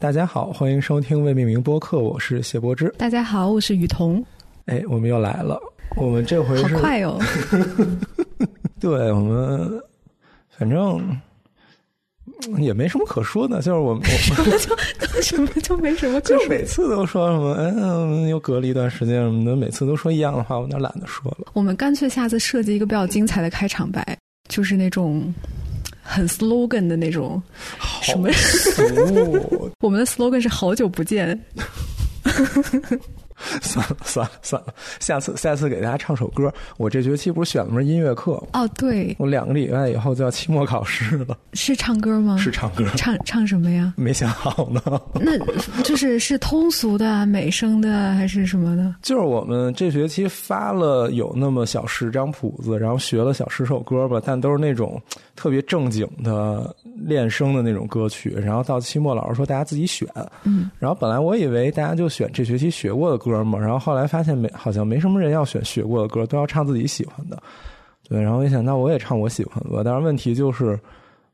大家好，欢迎收听未命名播客，我是谢柏之。大家好，我是雨桐。哎，我们又来了，我们这回是好快哦，对我们反正嗯也没什么可说的，就是我们我 什么就没什么可说。就每次都说什么，嗯，又隔了一段时间什么的，每次都说一样的话，我有点懒得说了。我们干脆下次设计一个比较精彩的开场白，就是那种很 slogan 的那种。什么？我们的 slogan 是好久不见。算了算了算了，下次下次给大家唱首歌。我这学期不是选了门音乐课吗？哦，对，我两个礼拜以后就要期末考试了，是唱歌吗？是唱歌，唱唱什么呀？没想好呢。那就是是通俗的、美声的还是什么的？就是我们这学期发了有那么小十张谱子，然后学了小十首歌吧，但都是那种特别正经的练声的那种歌曲。然后到期末，老师说大家自己选。嗯，然后本来我以为大家就选这学期学过的歌嘛，然后后来发现没，好像没什么人要选学过的歌，都要唱自己喜欢的。对，然后我一想，那我也唱我喜欢的吧。但是问题就是，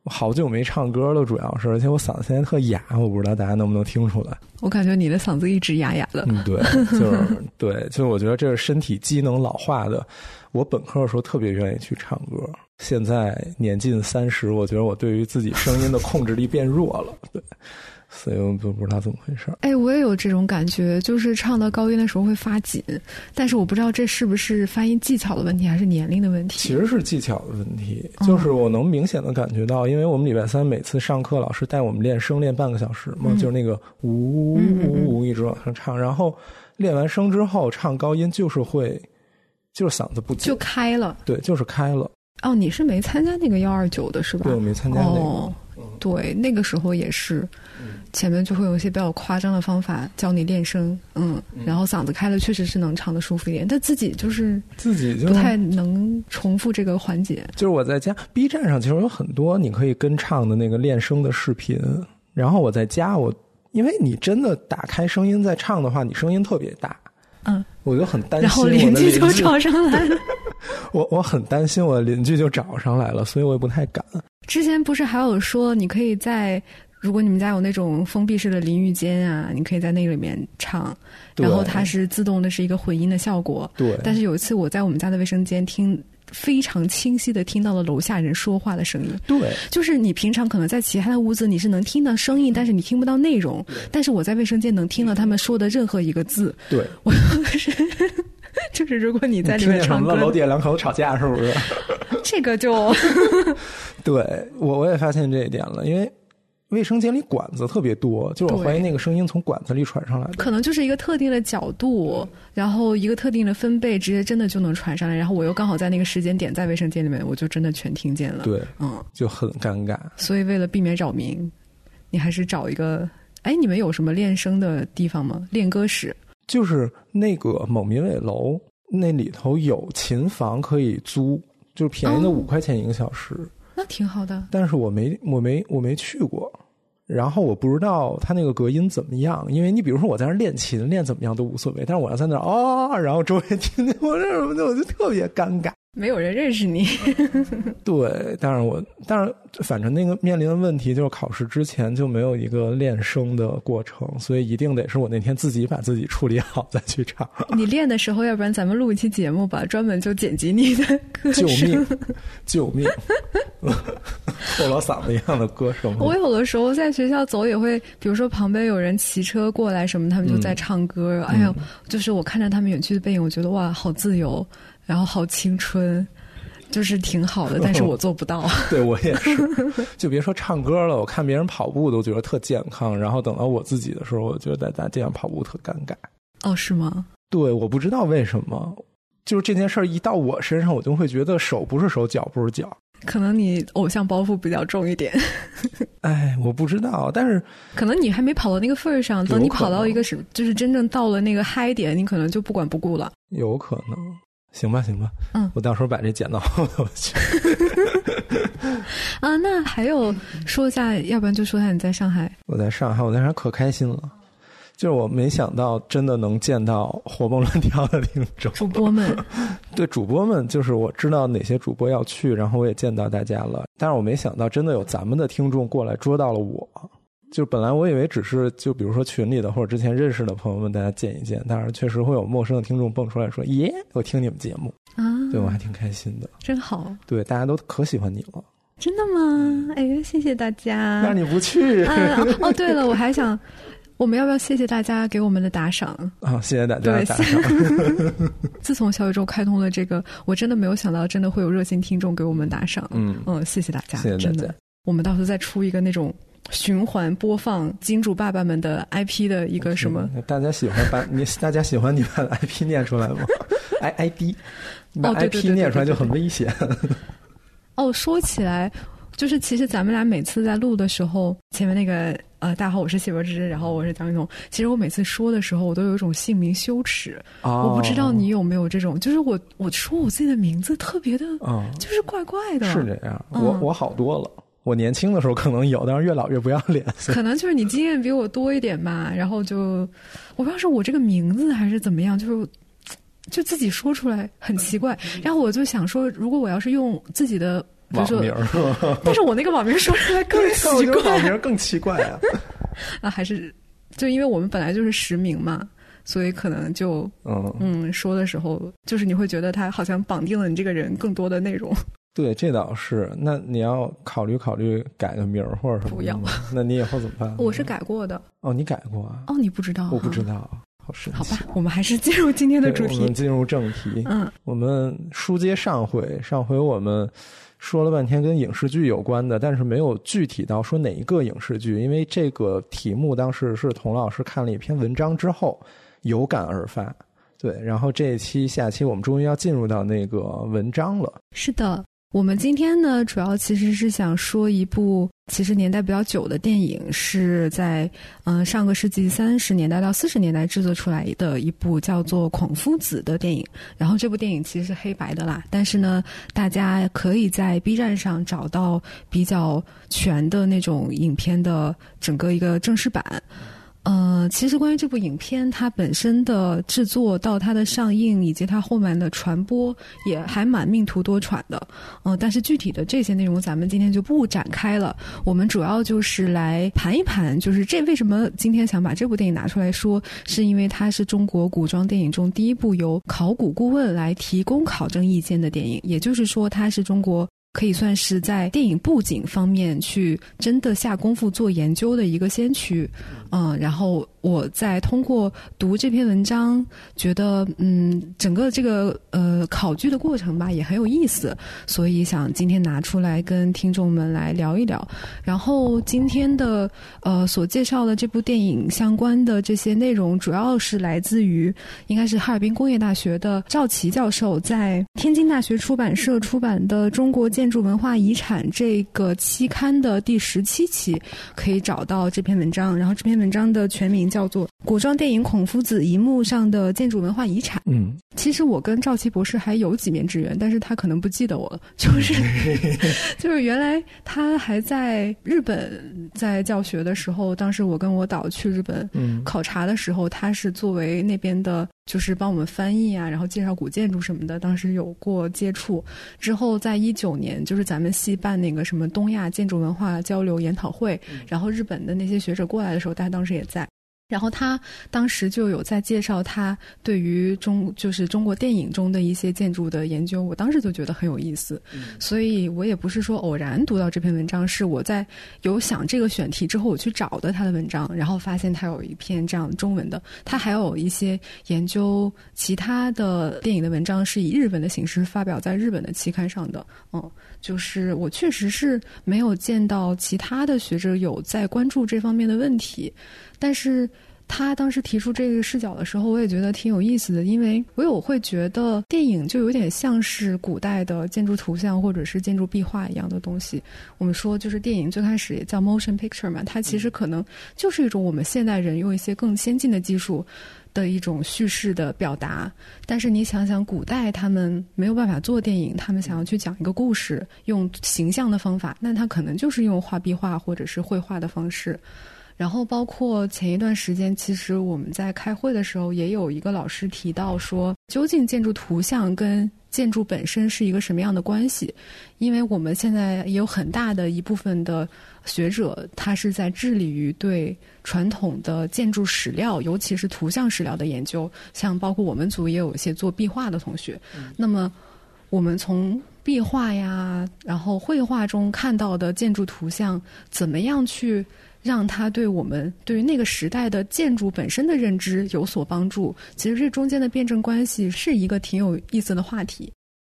我好久没唱歌了，主要是，而且我嗓子现在特哑，我不知道大家能不能听出来。我感觉你的嗓子一直哑哑的。嗯，对，就是 对，就是我觉得这是身体机能老化的。我本科的时候特别愿意去唱歌，现在年近三十，我觉得我对于自己声音的控制力变弱了。对，所以我就不知道怎么回事。哎，我也有这种感觉，就是唱到高音的时候会发紧，但是我不知道这是不是发音技巧的问题，还是年龄的问题。其实是技巧的问题，就是我能明显的感觉到，因为我们礼拜三每次上课，老师带我们练声练半个小时嘛，就是那个呜呜呜一直往上唱，然后练完声之后唱高音就是会，就是嗓子不紧就开了。对，就是开了。哦，你是没参加那个幺二九的是吧？对，我没参加那个。哦，对，那个时候也是，前面就会有一些比较夸张的方法教你练声，嗯，然后嗓子开了，确实是能唱的舒服一点，但自己就是自己就不太能重复这个环节。就是我在家 B 站上其实有很多你可以跟唱的那个练声的视频，然后我在家我，因为你真的打开声音在唱的话，你声音特别大，嗯，我就很担心然后我邻居就找上来了。我 我很担心我的邻居就找上来了，所以我也不太敢。之前不是还有说，你可以在如果你们家有那种封闭式的淋浴间啊，你可以在那个里面唱，然后它是自动的，是一个混音的效果。对，但是有一次我在我们家的卫生间听。非常清晰的听到了楼下人说话的声音，对就是你平常可能在其他的屋子你是能听到声音，但是你听不到内容。但是我在卫生间能听到他们说的任何一个字。对，我 是就是如果你在里面唱歌，楼底下两口子吵架是不是？这个就对我我也发现这一点了，因为卫生间里管子特别多，就是我怀疑那个声音从管子里传上来的。可能就是一个特定的角度，然后一个特定的分贝，直接真的就能传上来。然后我又刚好在那个时间点在卫生间里面，我就真的全听见了。，对，嗯，就很尴尬。所以为了避免扰民，你还是找一个。哎，你们有什么练声的地方吗？练歌室？就是那个某民伟楼那里头有琴房可以租，就是便宜的哦五块钱一个小时。那挺好的。但是我没我没我没去过，然后我不知道它那个隔音怎么样，因为你比如说我在那练琴练怎么样都无所谓，但是我要在那儿啊、然后周围听见我这什么的，我就特别尴尬。没有人认识你，对，但是我但是反正那个面临的问题就是考试之前就没有一个练声的过程，所以一定得是我那天自己把自己处理好再去唱。你练的时候，要不然咱们录一期节目吧，专门就剪辑你的歌救声。命！救命！后老嗓子一样的歌声。我有的时候在学校走也会，比如说旁边有人骑车过来什么，他们就在唱歌。哎呦，就是我看着他们远去的背影，我觉得哇，好自由，然后好青春，就是挺好的。但是我做不到。对我也是，就别说唱歌了，我看别人跑步都觉得特健康，然后等到我自己的时候，我觉得大家这样跑步特尴尬。哦，是吗？对，我不知道为什么，就是这件事儿一到我身上，我就会觉得手不是手，脚不是脚。可能你偶像包袱比较重一点，哎，我不知道，但是可能你还没跑到那个份儿上。等你跑到一个什，就是真正到了那个嗨点，你可能就不管不顾了。有可能。行吧，行吧，嗯我到时候把这剪到后头去。啊，那还有说一下，要不然就说一下你在上海。我在上海，我在上海可开心了，就是我没想到真的能见到活蹦乱跳的听众。主播们，对主播们，就是我知道哪些主播要去，然后我也见到大家了，但是我没想到真的有咱们的听众过来捉到了我。就本来我以为只是就比如说群里的或者之前认识的朋友们大家见一见，但是确实会有陌生的听众蹦出来说：“耶，我听你们节目啊，对我还挺开心的，真好。”对，大家都可喜欢你了。真的吗？哎呀，谢谢大家。那你不去？哦，对了，我还想，我们要不要谢谢大家给我们的打赏？啊，谢谢大家打赏。自从小宇宙开通了这个，我真的没有想到，真的会有热心听众给我们打赏。嗯嗯，谢谢大家，谢谢大家。我们到时候再出一个那种。循环播放金主爸爸们的 IP 的一个什么？大家喜欢把你大家喜欢你把 IP 念出来吗？I ID，把 IP 念出来就很危险。哦，说起来，就是其实咱们俩每次在录的时候，前面那个呃，大家好，我是谢柏芝，然后我是张雨桐。其实我每次说的时候，我都有一种姓名羞耻。我不知道你有没有这种，就是我我说我自己的名字特别的，就是怪怪的。是这样，我我好多了。我年轻的时候可能有，但是越老越不要脸。可能就是你经验比我多一点吧，然后就我不知道是我这个名字还是怎么样，就是就自己说出来很奇怪。然后我就想说，如果我要是用自己的网名，但是我那个网名说出来更奇怪，网名更奇怪啊！啊，还是就因为我们本来就是实名嘛，所以可能就嗯嗯说的时候，就是你会觉得他好像绑定了你这个人更多的内容。对，这倒是。那你要考虑考虑改个名儿或者什么？不要。那你以后怎么办？我是改过的。哦，你改过啊？哦，你不知道？我不知道。好神奇。好吧，我们还是进入今天的主题。我们进入正题。嗯。我们书接上回，上回我们说了半天跟影视剧有关的，但是没有具体到说哪一个影视剧，因为这个题目当时是童老师看了一篇文章之后有感而发。对，然后这一期、下期我们终于要进入到那个文章了。是的。我们今天呢，主要其实是想说一部其实年代比较久的电影，是在嗯上个世纪三十年代到四十年代制作出来的一部叫做《孔夫子》的电影。然后这部电影其实是黑白的啦，但是呢，大家可以在 B 站上找到比较全的那种影片的整个一个正式版。呃，其实关于这部影片，它本身的制作到它的上映以及它后面的传播，也还蛮命途多舛的。嗯，但是具体的这些内容，咱们今天就不展开了。我们主要就是来盘一盘，就是这为什么今天想把这部电影拿出来说，是因为它是中国古装电影中第一部由考古顾问来提供考证意见的电影，也就是说，它是中国。可以算是在电影布景方面去真的下功夫做研究的一个先驱，嗯，然后我在通过读这篇文章，觉得嗯，整个这个呃考据的过程吧也很有意思，所以想今天拿出来跟听众们来聊一聊。然后今天的呃所介绍的这部电影相关的这些内容，主要是来自于应该是哈尔滨工业大学的赵琦教授在天津大学出版社出版的《中国》。建筑文化遗产这个期刊的第十七期可以找到这篇文章，然后这篇文章的全名叫做《古装电影孔夫子一幕上的建筑文化遗产》。嗯，其实我跟赵琦博士还有几面之缘，但是他可能不记得我了，就是 就是原来他还在日本在教学的时候，当时我跟我导去日本考察的时候，他是作为那边的。就是帮我们翻译啊，然后介绍古建筑什么的，当时有过接触。之后在一九年，就是咱们系办那个什么东亚建筑文化交流研讨会，然后日本的那些学者过来的时候，大家当时也在。然后他当时就有在介绍他对于中就是中国电影中的一些建筑的研究，我当时就觉得很有意思，所以我也不是说偶然读到这篇文章，是我在有想这个选题之后，我去找的他的文章，然后发现他有一篇这样中文的，他还有一些研究其他的电影的文章是以日本的形式发表在日本的期刊上的，嗯，就是我确实是没有见到其他的学者有在关注这方面的问题。但是他当时提出这个视角的时候，我也觉得挺有意思的，因为我有会觉得电影就有点像是古代的建筑图像或者是建筑壁画一样的东西。我们说，就是电影最开始也叫 motion picture 嘛，它其实可能就是一种我们现代人用一些更先进的技术的一种叙事的表达。但是你想想，古代他们没有办法做电影，他们想要去讲一个故事，用形象的方法，那他可能就是用画壁画或者是绘画的方式。然后包括前一段时间，其实我们在开会的时候，也有一个老师提到说，究竟建筑图像跟建筑本身是一个什么样的关系？因为我们现在也有很大的一部分的学者，他是在致力于对传统的建筑史料，尤其是图像史料的研究。像包括我们组也有一些做壁画的同学。那么，我们从壁画呀，然后绘画中看到的建筑图像，怎么样去？让它对我们对于那个时代的建筑本身的认知有所帮助。其实这中间的辩证关系是一个挺有意思的话题。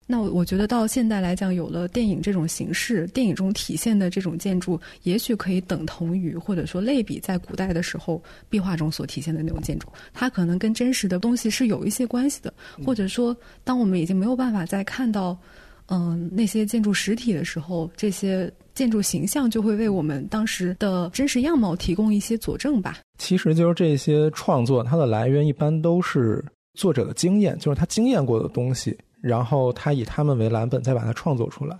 那我我觉得到现代来讲，有了电影这种形式，电影中体现的这种建筑，也许可以等同于或者说类比在古代的时候壁画中所体现的那种建筑。它可能跟真实的东西是有一些关系的，或者说，当我们已经没有办法再看到。嗯，那些建筑实体的时候，这些建筑形象就会为我们当时的真实样貌提供一些佐证吧。其实，就是这些创作，它的来源一般都是作者的经验，就是他经验过的东西，然后他以他们为蓝本，再把它创作出来。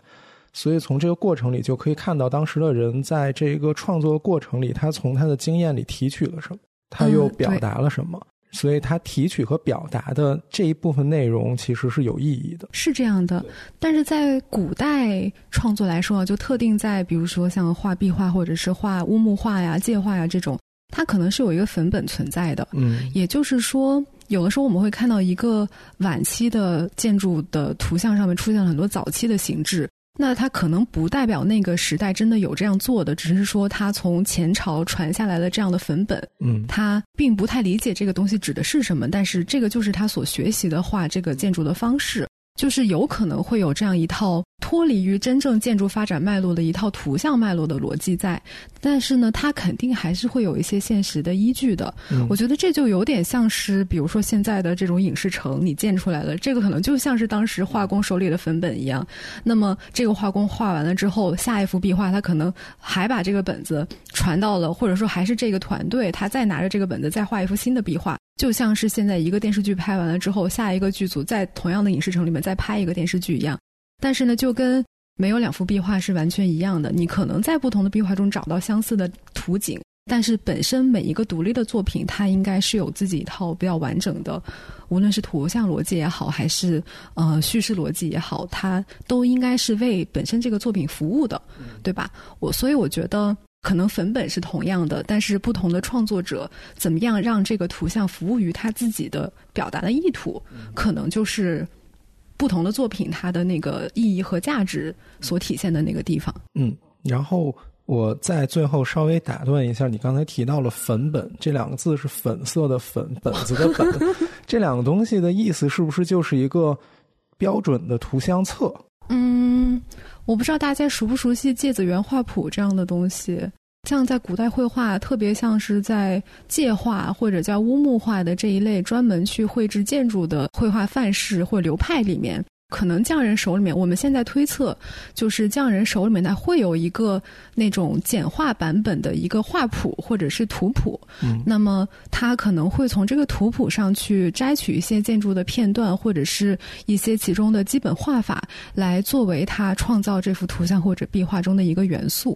所以，从这个过程里就可以看到，当时的人在这个创作过程里，他从他的经验里提取了什么，他又表达了什么。所以，它提取和表达的这一部分内容其实是有意义的。是这样的，但是在古代创作来说，就特定在比如说像画壁画或者是画乌木画呀、界画呀这种，它可能是有一个粉本存在的。嗯，也就是说，有的时候我们会看到一个晚期的建筑的图像上面出现了很多早期的形制。那它可能不代表那个时代真的有这样做的，只是说它从前朝传下来的这样的粉本，嗯，他并不太理解这个东西指的是什么，但是这个就是他所学习的画这个建筑的方式。就是有可能会有这样一套脱离于真正建筑发展脉络的一套图像脉络的逻辑在，但是呢，它肯定还是会有一些现实的依据的。我觉得这就有点像是，比如说现在的这种影视城，你建出来了，这个可能就像是当时画工手里的粉本一样。那么这个画工画完了之后，下一幅壁画他可能还把这个本子传到了，或者说还是这个团队，他再拿着这个本子再画一幅新的壁画。就像是现在一个电视剧拍完了之后，下一个剧组在同样的影视城里面再拍一个电视剧一样，但是呢，就跟没有两幅壁画是完全一样的。你可能在不同的壁画中找到相似的图景，但是本身每一个独立的作品，它应该是有自己一套比较完整的，无论是图像逻辑也好，还是呃叙事逻辑也好，它都应该是为本身这个作品服务的，对吧？我所以我觉得。可能粉本是同样的，但是不同的创作者怎么样让这个图像服务于他自己的表达的意图，可能就是不同的作品它的那个意义和价值所体现的那个地方。嗯，然后我在最后稍微打断一下，你刚才提到了“粉本”这两个字是粉色的“粉”本子的“本”，这两个东西的意思是不是就是一个标准的图像册？嗯。我不知道大家熟不熟悉《芥子园画谱》这样的东西，像在古代绘画，特别像是在界画或者叫乌木画的这一类专门去绘制建筑的绘画范式或流派里面。可能匠人手里面，我们现在推测，就是匠人手里面呢会有一个那种简化版本的一个画谱或者是图谱。嗯，那么他可能会从这个图谱上去摘取一些建筑的片段，或者是一些其中的基本画法，来作为他创造这幅图像或者壁画中的一个元素。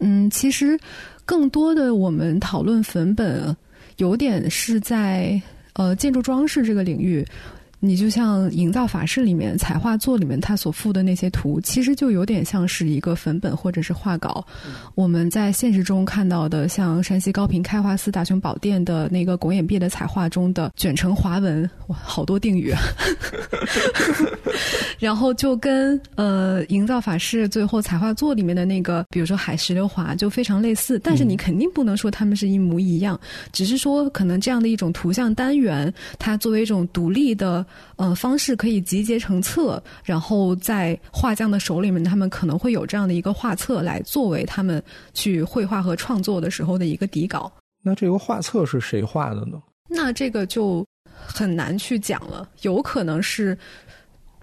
嗯，其实更多的我们讨论粉本，有点是在呃建筑装饰这个领域。你就像营造法式里面彩画作里面他所附的那些图，其实就有点像是一个粉本或者是画稿。我们在现实中看到的，像山西高平开化寺大雄宝殿的那个拱眼壁的彩画中的卷成华纹，哇，好多定语。然后就跟呃营造法式最后彩画作里面的那个，比如说海石榴华就非常类似，但是你肯定不能说他们是一模一样，只是说可能这样的一种图像单元，它作为一种独立的。呃，方式可以集结成册，然后在画匠的手里面，他们可能会有这样的一个画册来作为他们去绘画和创作的时候的一个底稿。那这个画册是谁画的呢？那这个就很难去讲了，有可能是。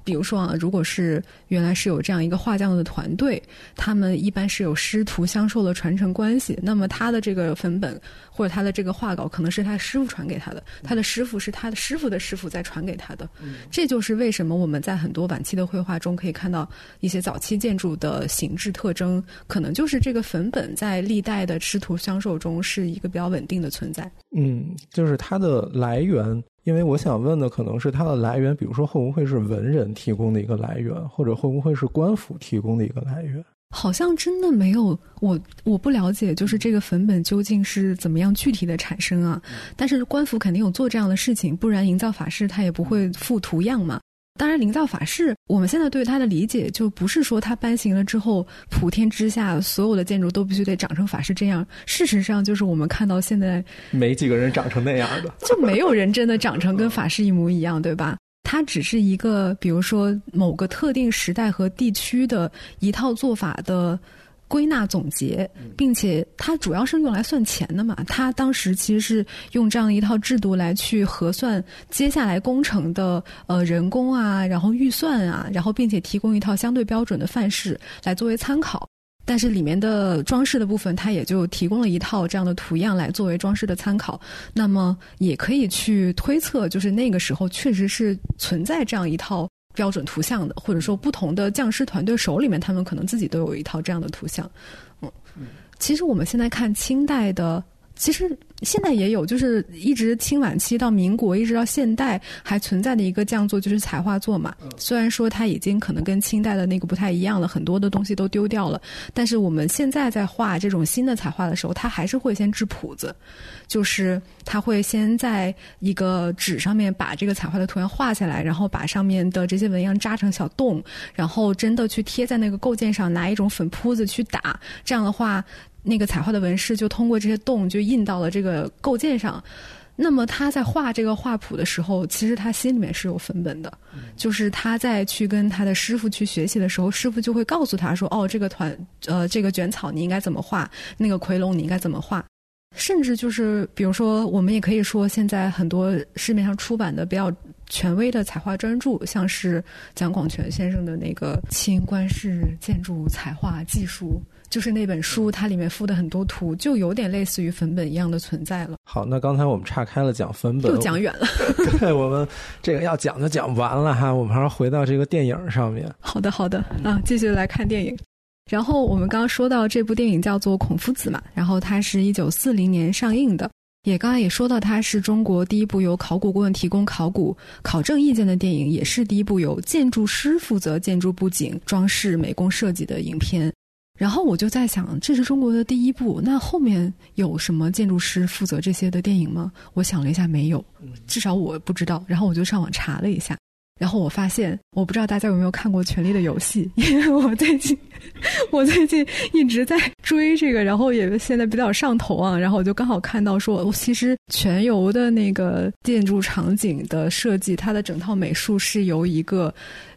比如说啊，如果是原来是有这样一个画匠的团队，他们一般是有师徒相授的传承关系。那么他的这个粉本或者他的这个画稿，可能是他师傅传给他的，他的师傅是他的师傅的师傅再传给他的。这就是为什么我们在很多晚期的绘画中可以看到一些早期建筑的形制特征，可能就是这个粉本在历代的师徒相授中是一个比较稳定的存在。嗯，就是它的来源。因为我想问的可能是它的来源，比如说会不会是文人提供的一个来源，或者会不会是官府提供的一个来源？好像真的没有，我我不了解，就是这个粉本究竟是怎么样具体的产生啊？但是官府肯定有做这样的事情，不然营造法式它也不会附图样嘛。当然，灵造法式，我们现在对它的理解就不是说它颁行了之后，普天之下所有的建筑都必须得长成法式这样。事实上，就是我们看到现在没几个人长成那样的，就没有人真的长成跟法式一模一样，对吧？它只是一个，比如说某个特定时代和地区的一套做法的。归纳总结，并且它主要是用来算钱的嘛。它当时其实是用这样一套制度来去核算接下来工程的呃人工啊，然后预算啊，然后并且提供一套相对标准的范式来作为参考。但是里面的装饰的部分，它也就提供了一套这样的图样来作为装饰的参考。那么也可以去推测，就是那个时候确实是存在这样一套。标准图像的，或者说不同的匠师团队手里面，他们可能自己都有一套这样的图像。嗯，其实我们现在看清代的，其实。现在也有，就是一直清晚期到民国，一直到现代还存在的一个匠作，就是彩画作嘛。虽然说它已经可能跟清代的那个不太一样了，很多的东西都丢掉了，但是我们现在在画这种新的彩画的时候，它还是会先制谱子，就是它会先在一个纸上面把这个彩画的图样画下来，然后把上面的这些纹样扎成小洞，然后真的去贴在那个构件上，拿一种粉扑子去打，这样的话。那个彩画的纹饰就通过这些洞就印到了这个构件上，那么他在画这个画谱的时候，其实他心里面是有分本的，就是他在去跟他的师傅去学习的时候，师傅就会告诉他说：“哦，这个团呃这个卷草你应该怎么画，那个夔龙你应该怎么画。”甚至就是比如说，我们也可以说，现在很多市面上出版的比较权威的彩画专著，像是蒋广权先生的那个《清官式建筑彩画技术》。就是那本书，它里面附的很多图，就有点类似于粉本一样的存在了。好，那刚才我们岔开了讲粉本，又讲远了。对，我们这个要讲就讲完了哈，我们还是回到这个电影上面。好的，好的，啊，继续来看电影。然后我们刚刚说到这部电影叫做《孔夫子》嘛，然后它是一九四零年上映的，也刚才也说到，它是中国第一部由考古顾问提供考古考证意见的电影，也是第一部由建筑师负责建筑布景、装饰、美工设计的影片。然后我就在想，这是中国的第一部，那后面有什么建筑师负责这些的电影吗？我想了一下，没有，至少我不知道。然后我就上网查了一下，然后我发现，我不知道大家有没有看过《权力的游戏》，因为我最近，我最近一直在追这个，然后也现在比较上头啊。然后我就刚好看到说，其实全游的那个建筑场景的设计，它的整套美术是由一个。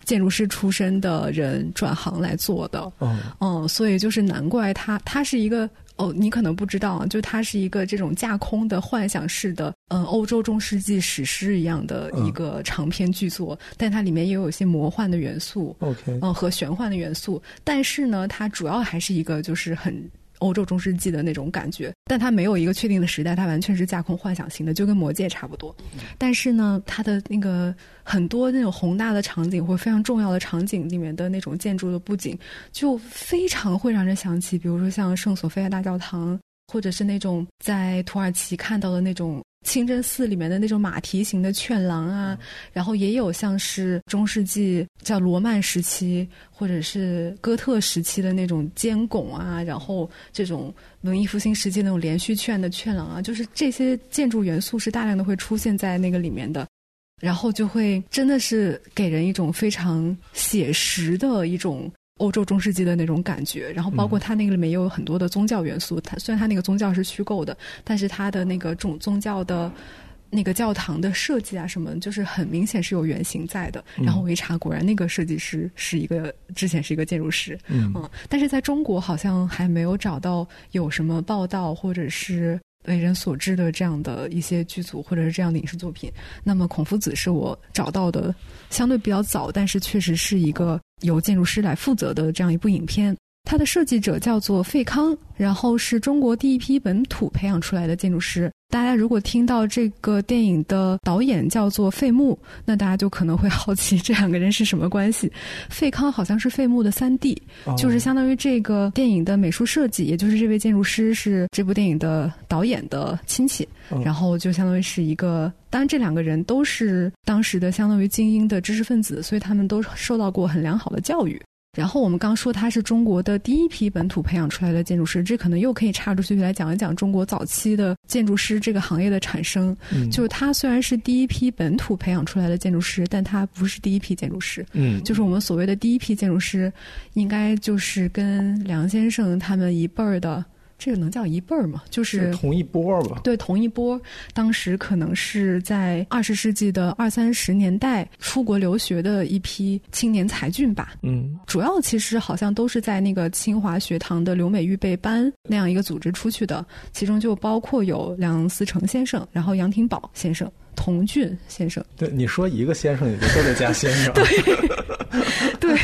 建筑师出身的人转行来做的，嗯，所以就是难怪他，他是一个哦，你可能不知道啊，就它是一个这种架空的幻想式的，嗯，欧洲中世纪史诗一样的一个长篇巨作，但它里面也有一些魔幻的元素，OK，嗯，和玄幻的元素，但是呢，它主要还是一个就是很。欧洲中世纪的那种感觉，但它没有一个确定的时代，它完全是架空幻想型的，就跟魔戒差不多。但是呢，它的那个很多那种宏大的场景或非常重要的场景里面的那种建筑的布景，就非常会让人想起，比如说像圣索菲亚大教堂，或者是那种在土耳其看到的那种。清真寺里面的那种马蹄形的券廊啊，然后也有像是中世纪叫罗曼时期或者是哥特时期的那种尖拱啊，然后这种文艺复兴时期那种连续券的券廊啊，就是这些建筑元素是大量的会出现在那个里面的，然后就会真的是给人一种非常写实的一种。欧洲中世纪的那种感觉，然后包括它那个里面也有很多的宗教元素。它虽然它那个宗教是虚构的，但是它的那个种宗教的那个教堂的设计啊什么，就是很明显是有原型在的。然后我一查，果然那个设计师是一个之前是一个建筑师。嗯，但是在中国好像还没有找到有什么报道或者是。为人所知的这样的一些剧组或者是这样的影视作品，那么《孔夫子》是我找到的相对比较早，但是确实是一个由建筑师来负责的这样一部影片。它的设计者叫做费康，然后是中国第一批本土培养出来的建筑师。大家如果听到这个电影的导演叫做费穆，那大家就可能会好奇这两个人是什么关系。费康好像是费穆的三弟，就是相当于这个电影的美术设计，也就是这位建筑师是这部电影的导演的亲戚，然后就相当于是一个。当然，这两个人都是当时的相当于精英的知识分子，所以他们都受到过很良好的教育。然后我们刚说他是中国的第一批本土培养出来的建筑师，这可能又可以插出去来讲一讲中国早期的建筑师这个行业的产生。就是他虽然是第一批本土培养出来的建筑师，但他不是第一批建筑师。嗯，就是我们所谓的第一批建筑师，应该就是跟梁先生他们一辈儿的。这个能叫一辈儿吗？就是同一波吧。对，同一波。当时可能是在二十世纪的二三十年代出国留学的一批青年才俊吧。嗯，主要其实好像都是在那个清华学堂的留美预备班那样一个组织出去的，其中就包括有梁思成先生，然后杨廷宝先生。童俊先生，对你说一个先生，也就都得加先生。对，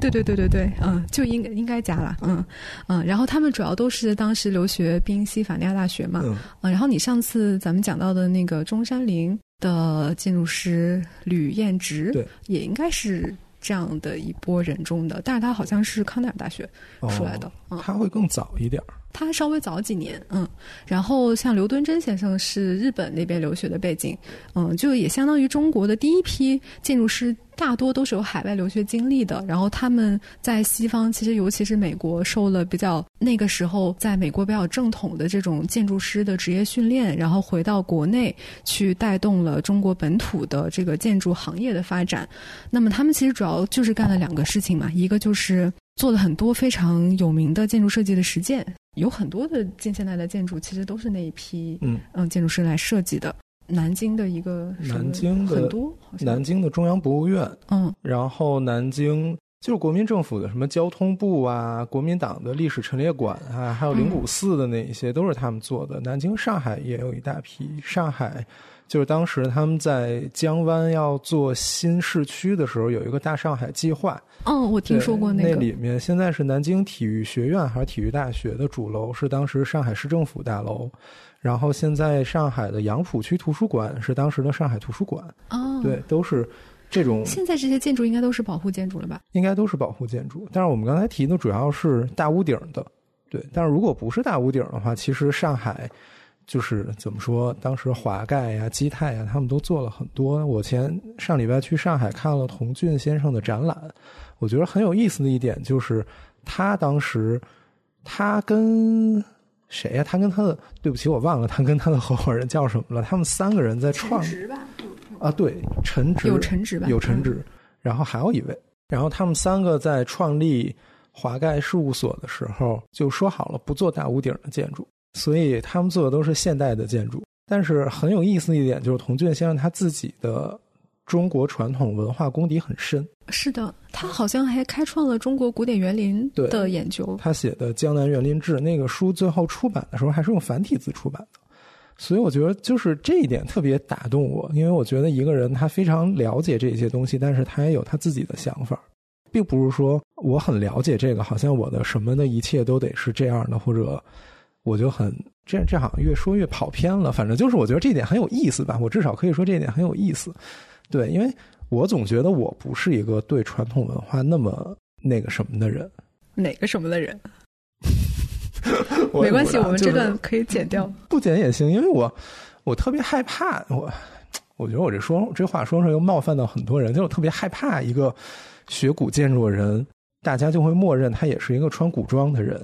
对，对，对，对，对，对，嗯，就应该应该加了，嗯，嗯，然后他们主要都是当时留学宾夕法尼亚大学嘛，嗯，然后你上次咱们讲到的那个中山陵的建筑师吕彦直，对，也应该是这样的一波人中的，但是他好像是康奈尔大学出来的，他会更早一点。他稍微早几年，嗯，然后像刘敦桢先生是日本那边留学的背景，嗯，就也相当于中国的第一批建筑师，大多都是有海外留学经历的。然后他们在西方，其实尤其是美国，受了比较那个时候在美国比较正统的这种建筑师的职业训练，然后回到国内去带动了中国本土的这个建筑行业的发展。那么他们其实主要就是干了两个事情嘛，一个就是做了很多非常有名的建筑设计的实践。有很多的近现代的建筑，其实都是那一批嗯嗯建筑师来设计的。南京的一个南京的很多，南京的中央博物院，嗯，然后南京就是国民政府的什么交通部啊，国民党的历史陈列馆啊，还有灵谷寺的那一些，都是他们做的。南京、上海也有一大批，上海。就是当时他们在江湾要做新市区的时候，有一个大上海计划。哦，我听说过那个。那里面现在是南京体育学院还是体育大学的主楼，是当时上海市政府大楼。然后现在上海的杨浦区图书馆是当时的上海图书馆。哦，对，都是这种。现在这些建筑应该都是保护建筑了吧？应该都是保护建筑。但是我们刚才提的主要是大屋顶的，对。但是如果不是大屋顶的话，其实上海。就是怎么说，当时华盖呀、基泰呀，他们都做了很多。我前上礼拜去上海看了童俊先生的展览，我觉得很有意思的一点就是，他当时他跟谁呀？他跟他的对不起，我忘了他跟他的合伙人叫什么了。他们三个人在创啊，对，陈植有陈植吧？有陈植，然后还有一位，然后他们三个在创立华盖事务所的时候就说好了不做大屋顶的建筑。所以他们做的都是现代的建筑，但是很有意思的一点就是童俊先生他自己的中国传统文化功底很深。是的，他好像还开创了中国古典园林的研究。他写的《江南园林志》那个书最后出版的时候还是用繁体字出版的，所以我觉得就是这一点特别打动我，因为我觉得一个人他非常了解这些东西，但是他也有他自己的想法，并不是说我很了解这个，好像我的什么的一切都得是这样的，或者。我就很这这好像越说越跑偏了，反正就是我觉得这一点很有意思吧。我至少可以说这一点很有意思，对，因为我总觉得我不是一个对传统文化那么那个什么的人。哪个什么的人？没关系，我们这段可以剪掉。不剪也行，因为我我特别害怕我，我觉得我这说这话说出来又冒犯到很多人，就我特别害怕一个学古建筑的人，大家就会默认他也是一个穿古装的人。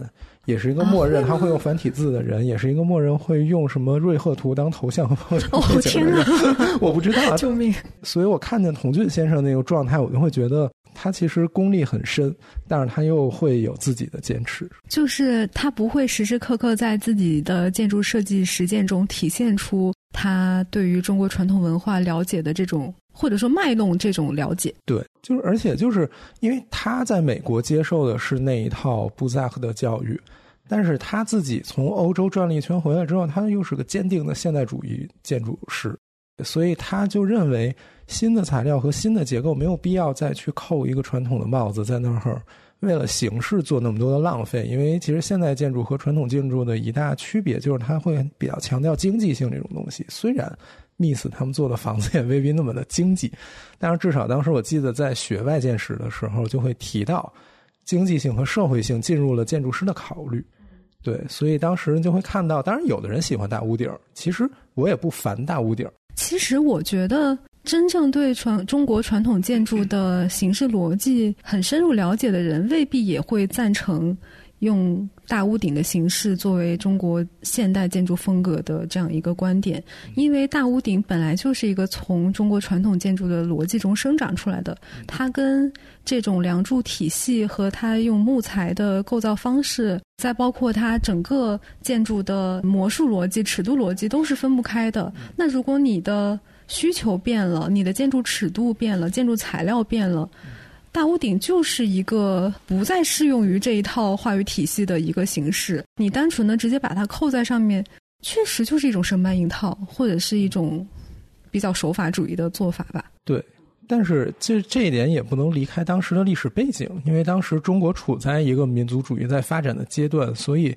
也是一个默认，他会用繁体字的人，也是一个默认会用什么瑞鹤图当头像背景的人。我不知道，救命！所以我看见童俊先生那个状态，我就会觉得他其实功力很深，但是他又会有自己的坚持。就是他不会时时刻刻在自己的建筑设计实践中体现出他对于中国传统文化了解的这种。或者说卖弄这种了解，对，就是而且就是因为他在美国接受的是那一套布萨克的教育，但是他自己从欧洲转了一圈回来之后，他又是个坚定的现代主义建筑师，所以他就认为新的材料和新的结构没有必要再去扣一个传统的帽子在那儿。为了形式做那么多的浪费，因为其实现代建筑和传统建筑的一大区别就是它会比较强调经济性这种东西。虽然 Miss 他们做的房子也未必那么的经济，但是至少当时我记得在学外建史的时候就会提到经济性和社会性进入了建筑师的考虑。对，所以当时就会看到，当然有的人喜欢大屋顶，其实我也不烦大屋顶。其实我觉得。真正对传中国传统建筑的形式逻辑很深入了解的人，未必也会赞成用大屋顶的形式作为中国现代建筑风格的这样一个观点。因为大屋顶本来就是一个从中国传统建筑的逻辑中生长出来的，它跟这种梁柱体系和它用木材的构造方式，再包括它整个建筑的魔术逻辑、尺度逻辑都是分不开的。那如果你的需求变了，你的建筑尺度变了，建筑材料变了，大屋顶就是一个不再适用于这一套话语体系的一个形式。你单纯的直接把它扣在上面，确实就是一种生搬硬套，或者是一种比较手法主义的做法吧。对，但是这这一点也不能离开当时的历史背景，因为当时中国处在一个民族主义在发展的阶段，所以。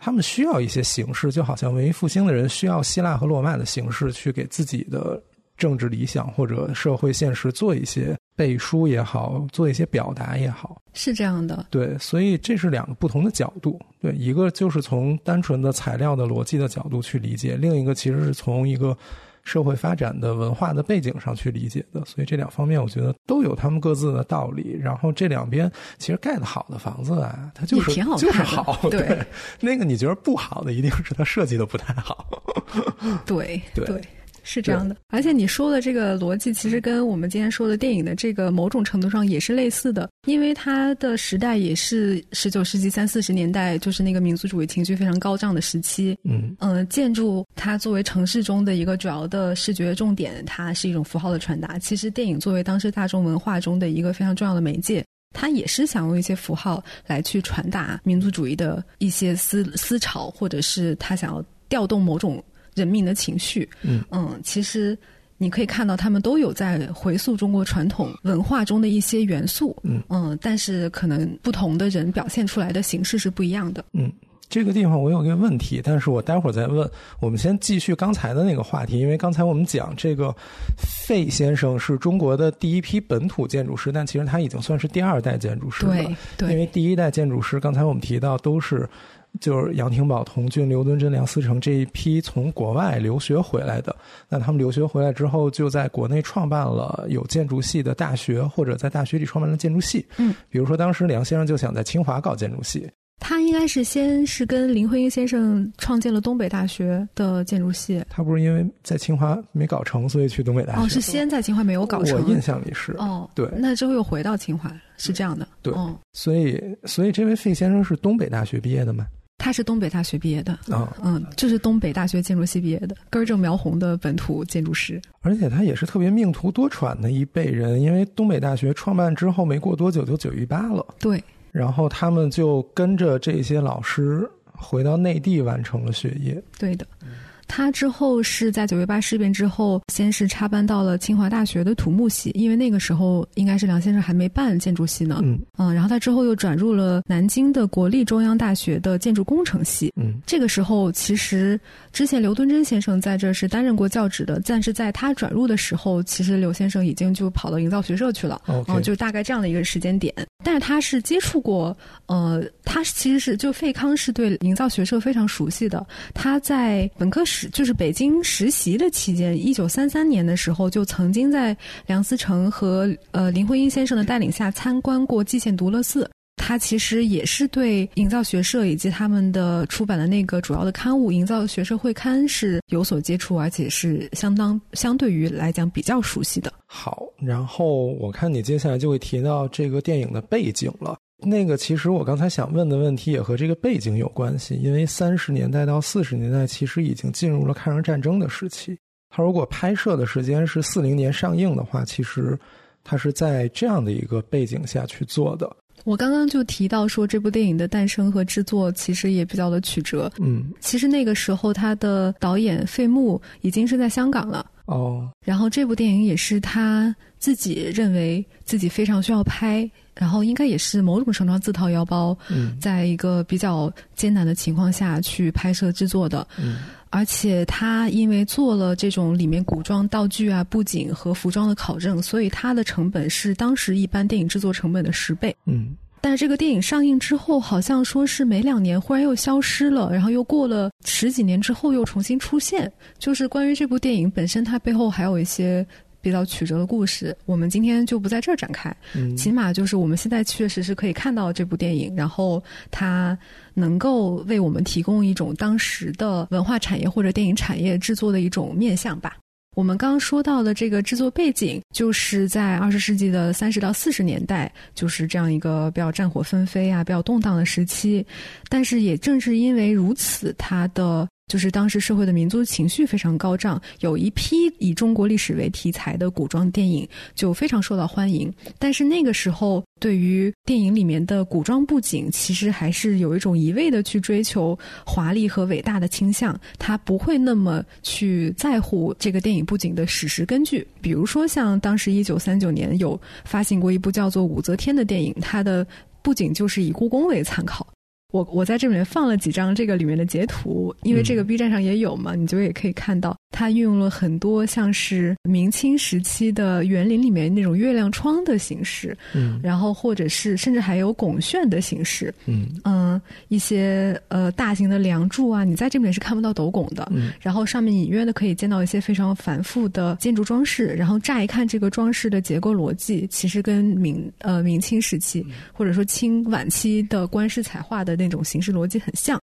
他们需要一些形式，就好像文艺复兴的人需要希腊和罗马的形式，去给自己的政治理想或者社会现实做一些背书也好，做一些表达也好。是这样的，对，所以这是两个不同的角度。对，一个就是从单纯的材料的逻辑的角度去理解，另一个其实是从一个。社会发展的文化的背景上去理解的，所以这两方面我觉得都有他们各自的道理。然后这两边其实盖的好的房子啊，它就是就是好，对。那个你觉得不好的，一定是它设计的不太好。对 对。是这样的，而且你说的这个逻辑，其实跟我们今天说的电影的这个某种程度上也是类似的，因为它的时代也是十九世纪三四十年代，就是那个民族主义情绪非常高涨的时期。嗯嗯，建筑它作为城市中的一个主要的视觉重点，它是一种符号的传达。其实电影作为当时大众文化中的一个非常重要的媒介，它也是想用一些符号来去传达民族主义的一些思思潮，或者是他想要调动某种。人民的情绪，嗯嗯，其实你可以看到，他们都有在回溯中国传统文化中的一些元素，嗯嗯，但是可能不同的人表现出来的形式是不一样的。嗯，这个地方我有一个问题，但是我待会儿再问。我们先继续刚才的那个话题，因为刚才我们讲这个费先生是中国的第一批本土建筑师，但其实他已经算是第二代建筑师了。对对，因为第一代建筑师，刚才我们提到都是。就是杨廷宝、童俊、刘敦桢、梁思成这一批从国外留学回来的，那他们留学回来之后，就在国内创办了有建筑系的大学，或者在大学里创办了建筑系。嗯，比如说当时梁先生就想在清华搞建筑系，他应该是先是跟林徽因先生创建了东北大学的建筑系。他不是因为在清华没搞成，所以去东北大学？哦，是先在清华没有搞成。我印象里是哦，对，那之后又回到清华，是这样的。对，所以所以这位费先生是东北大学毕业的吗？他是东北大学毕业的啊，嗯，就是东北大学建筑系毕业的，根正苗红的本土建筑师。而且他也是特别命途多舛的一辈人，因为东北大学创办之后没过多久就九一八了，对。然后他们就跟着这些老师回到内地完成了学业，对的。他之后是在九月八事变之后，先是插班到了清华大学的土木系，因为那个时候应该是梁先生还没办建筑系呢。嗯嗯，然后他之后又转入了南京的国立中央大学的建筑工程系。嗯，这个时候其实之前刘敦桢先生在这是担任过教职的，但是在他转入的时候，其实刘先生已经就跑到营造学社去了。哦，就大概这样的一个时间点。但是他是接触过，呃，他其实是就费康是对营造学社非常熟悉的。他在本科时就是北京实习的期间，一九三三年的时候就曾经在梁思成和呃林徽因先生的带领下参观过蓟县独乐寺。他其实也是对营造学社以及他们的出版的那个主要的刊物《营造学社会刊》是有所接触，而且是相当相对于来讲比较熟悉的。好，然后我看你接下来就会提到这个电影的背景了。那个其实我刚才想问的问题也和这个背景有关系，因为三十年代到四十年代其实已经进入了抗日战争的时期。他如果拍摄的时间是四零年上映的话，其实他是在这样的一个背景下去做的。我刚刚就提到说，这部电影的诞生和制作其实也比较的曲折。嗯，其实那个时候他的导演费穆已经是在香港了。哦，然后这部电影也是他自己认为自己非常需要拍，然后应该也是某种程度上自掏腰包，嗯在一个比较艰难的情况下去拍摄制作的。嗯而且他因为做了这种里面古装道具啊、布景和服装的考证，所以它的成本是当时一般电影制作成本的十倍。嗯但是这个电影上映之后，好像说是没两年忽然又消失了，然后又过了十几年之后又重新出现。就是关于这部电影本身，它背后还有一些比较曲折的故事，我们今天就不在这儿展开。嗯起码就是我们现在确实是可以看到这部电影，然后它能够为我们提供一种当时的文化产业或者电影产业制作的一种面向吧。我们刚刚说到的这个制作背景，就是在二十世纪的三十到四十年代，就是这样一个比较战火纷飞啊、比较动荡的时期。但是也正是因为如此，它的就是当时社会的民族情绪非常高涨，有一批以中国历史为题材的古装电影就非常受到欢迎。但是那个时候，对于电影里面的古装布景，其实还是有一种一味的去追求华丽和伟大的倾向，他不会那么去在乎这个电影布景的史实根据。比如说，像当时一九三九年有发行过一部叫做《武则天》的电影，它的布景就是以故宫为参考。我我在这里面放了几张这个里面的截图，因为这个 B 站上也有嘛，你就也可以看到，它运用了很多像是明清时期的园林里面那种月亮窗的形式，嗯然后或者是甚至还有拱券的形式，嗯嗯，一些呃大型的梁柱啊，你在这里面是看不到斗拱的，嗯然后上面隐约的可以见到一些非常繁复的建筑装饰，然后乍一看这个装饰的结构逻辑，其实跟明呃明清时期或者说清晚期的官式彩画的那种形式逻辑很像。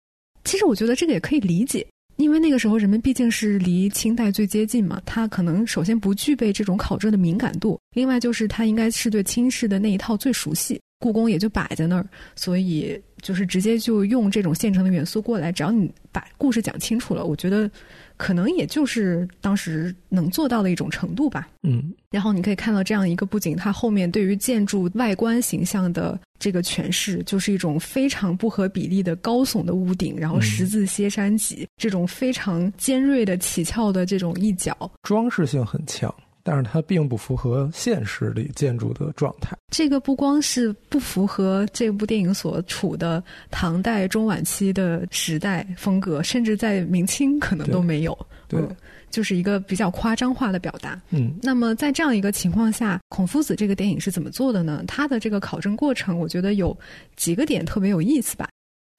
其实我觉得这个也可以理解。因为那个时候人们毕竟是离清代最接近嘛，他可能首先不具备这种考证的敏感度，另外就是他应该是对清式的那一套最熟悉，故宫也就摆在那儿，所以就是直接就用这种现成的元素过来，只要你把故事讲清楚了，我觉得可能也就是当时能做到的一种程度吧。嗯然后你可以看到这样一个布景，它后面对于建筑外观形象的这个诠释，就是一种非常不合比例的高耸的屋顶，然后十字歇山脊，这种非常尖锐的起翘的这种一角。装饰性很强，但是它并不符合现实里建筑的状态。这个不光是不符合这部电影所处的唐代中晚期的时代风格，甚至在明清可能都没有。对嗯就是一个比较夸张化的表达。嗯那么在这样一个情况下，《孔夫子》这个电影是怎么做的呢？它的这个考证过程，我觉得有几个点特别有意思吧。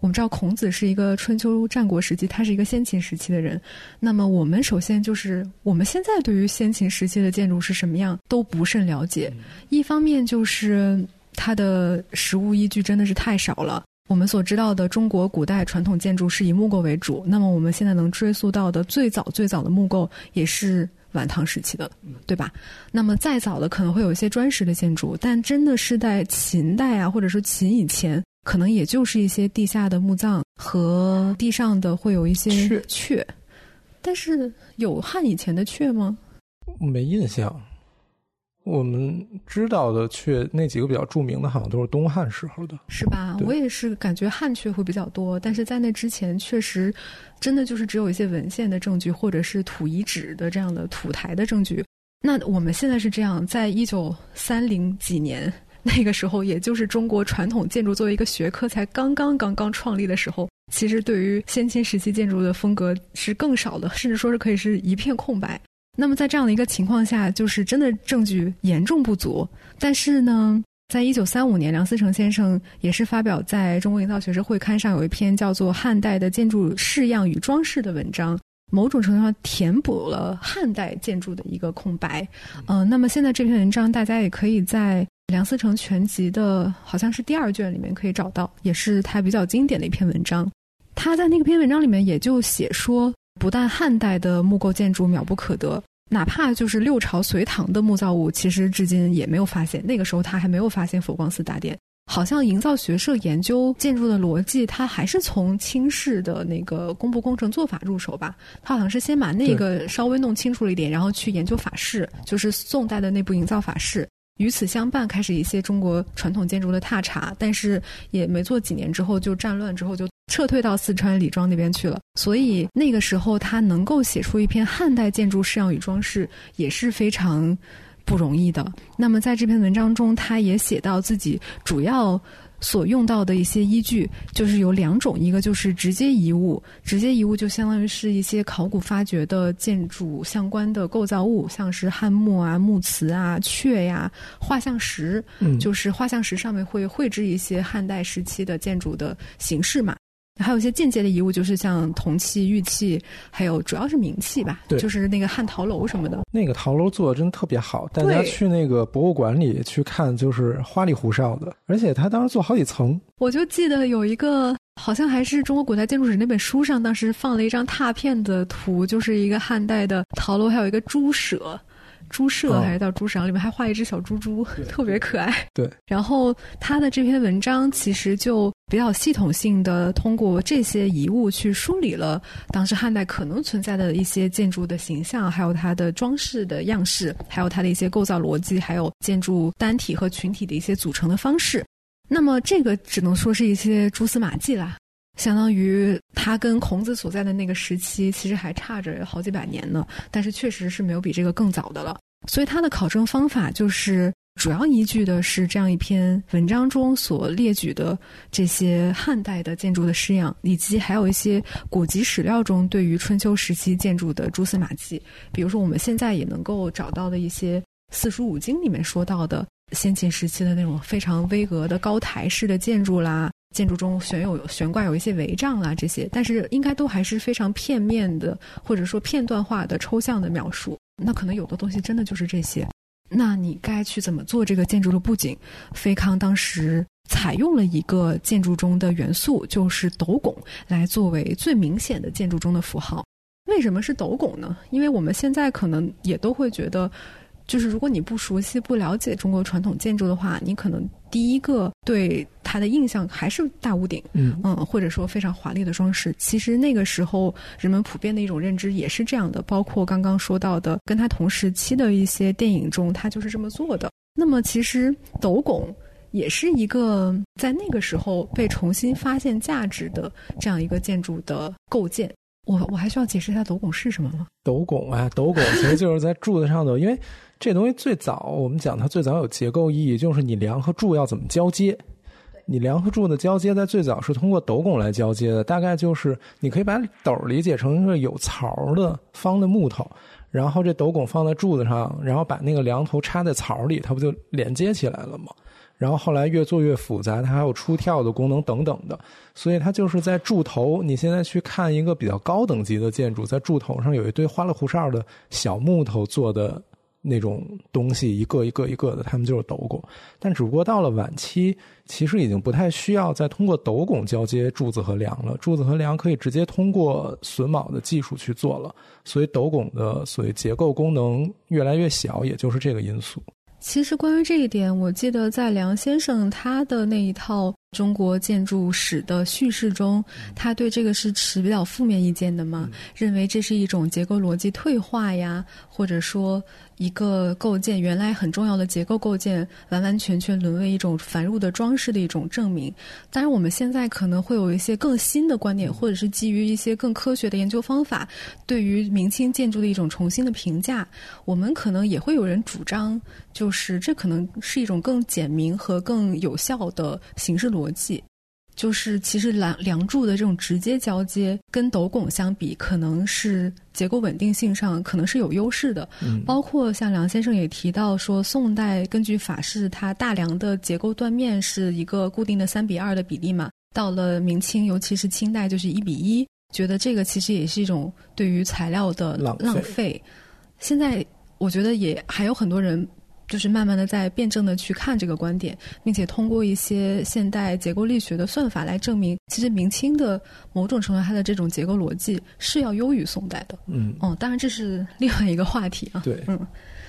我们知道孔子是一个春秋战国时期，他是一个先秦时期的人。那么我们首先就是我们现在对于先秦时期的建筑是什么样都不甚了解。一方面就是它的实物依据真的是太少了。我们所知道的中国古代传统建筑是以木构为主，那么我们现在能追溯到的最早最早的木构也是晚唐时期的，对吧？那么再早的可能会有一些砖石的建筑，但真的是在秦代啊，或者说秦以前，可能也就是一些地下的墓葬和地上的会有一些阙阙。但是有汉以前的雀吗？没印象。我们知道的雀那几个比较著名的，好像都是东汉时候的。是吧？我也是感觉汉雀会比较多，但是在那之前，确实真的就是只有一些文献的证据，或者是土遗址的这样的土台的证据。那我们现在是这样，在一九三零几年那个时候，也就是中国传统建筑作为一个学科才刚刚刚刚创立的时候，其实对于先秦时期建筑的风格是更少的，甚至说是可以是一片空白。那么在这样的一个情况下，就是真的证据严重不足。但是呢，在一九三五年，梁思成先生也是发表在中国营造学社会刊上有一篇叫做《汉代的建筑式样与装饰》的文章，某种程度上填补了汉代建筑的一个空白。嗯、那么现在这篇文章大家也可以在梁思成全集的好像是第二卷里面可以找到，也是他比较经典的一篇文章。他在那个篇文章里面也就写说，不但汉代的木构建筑渺不可得，哪怕就是六朝、隋唐的木造物，其实至今也没有发现。那个时候他还没有发现佛光寺大殿。好像营造学社研究建筑的逻辑，它还是从清式的那个工部工程做法入手吧。它好像是先把那个稍微弄清楚了一点，然后去研究法式，就是宋代的那部营造法式。与此相伴，开始一些中国传统建筑的踏查，但是也没做几年之后就战乱之后就撤退到四川李庄那边去了。所以那个时候他能够写出一篇汉代建筑式样与装饰，也是非常不容易的。那么在这篇文章中，他也写到自己主要。所用到的一些依据就是有两种，一个就是直接遗物，直接遗物就相当于是一些考古发掘的建筑相关的构造物，像是汉墓啊、墓瓷啊、阙呀、画像石，就是画像石上面会绘制一些汉代时期的建筑的形式嘛。还有一些间接的遗物，就是像铜器、玉器，还有主要是名器吧，对，就是那个汉陶楼什么的。那个陶楼做的真特别好，大家去那个博物馆里去看，就是花里胡哨的，而且他当时做好几层。我就记得有一个，好像还是中国古代建筑史那本书上，当时放了一张拓片的图，就是一个汉代的陶楼，还有一个猪舍。猪舍还是到猪舍，里面还画一只小猪猪，特别可爱。对，然后他的这篇文章其实就比较系统性的通过这些遗物去梳理了当时汉代可能存在的一些建筑的形象，还有它的装饰的样式，还有它的一些构造逻辑，还有建筑单体和群体的一些组成的方式。那么这个只能说是一些蛛丝马迹啦。相当于他跟孔子所在的那个时期，其实还差着好几百年呢。但是确实是没有比这个更早的了。所以他的考证方法就是主要依据的是这样一篇文章中所列举的这些汉代的建筑的式样，以及还有一些古籍史料中对于春秋时期建筑的蛛丝马迹。比如说我们现在也能够找到的一些四书五经里面说到的先秦时期的那种非常巍峨的高台式的建筑啦。建筑中悬有悬挂有一些帷帐啊，这些，但是应该都还是非常片面的，或者说片段化的抽象的描述。那可能有的东西真的就是这些。那你该去怎么做这个建筑的布景？菲康当时采用了一个建筑中的元素，就是斗拱，来作为最明显的建筑中的符号。为什么是斗拱呢？因为我们现在可能也都会觉得。就是如果你不熟悉、不了解中国传统建筑的话，你可能第一个对它的印象还是大屋顶，嗯嗯，或者说非常华丽的装饰。其实那个时候人们普遍的一种认知也是这样的，包括刚刚说到的跟他同时期的一些电影中，他就是这么做的。那么其实斗拱也是一个在那个时候被重新发现价值的这样一个建筑的构建。我我还需要解释一下斗拱是什么吗？斗拱啊，斗拱其实就是在柱子上头，因为。这东西最早，我们讲它最早有结构意义，就是你梁和柱要怎么交接。你梁和柱的交接，在最早是通过斗拱来交接的。大概就是你可以把斗理解成一个有槽的方的木头，然后这斗拱放在柱子上，然后把那个梁头插在槽里，它不就连接起来了吗？然后后来越做越复杂，它还有出跳的功能等等的，所以它就是在柱头。你现在去看一个比较高等级的建筑，在柱头上有一堆花里胡哨的小木头做的。那种东西一个一个一个的，他们就是斗拱。但只不过到了晚期，其实已经不太需要再通过斗拱交接柱子和梁了。柱子和梁可以直接通过榫卯的技术去做了，所以斗拱的所谓结构功能越来越小，也就是这个因素。其实关于这一点，我记得在梁先生他的那一套中国建筑史的叙事中，他对这个是持比较负面意见的嘛，认为这是一种结构逻辑退化呀，或者说。一个构建原来很重要的结构构建，完完全全沦为一种繁缛的装饰的一种证明。当然，我们现在可能会有一些更新的观点，或者是基于一些更科学的研究方法，对于明清建筑的一种重新的评价。我们可能也会有人主张，就是这可能是一种更简明和更有效的形式逻辑。就是其实梁梁柱的这种直接交接，跟斗拱相比，可能是结构稳定性上可能是有优势的。嗯，包括像梁先生也提到说，宋代根据法式，它大梁的结构断面是一个固定的三比二的比例嘛。到了明清，尤其是清代，就是一比一。觉得这个其实也是一种对于材料的浪浪费。现在我觉得也还有很多人。就是慢慢的在辩证的去看这个观点，并且通过一些现代结构力学的算法来证明，其实明清的某种程度它的这种结构逻辑是要优于宋代的。嗯，哦，当然这是另外一个话题啊。对，嗯。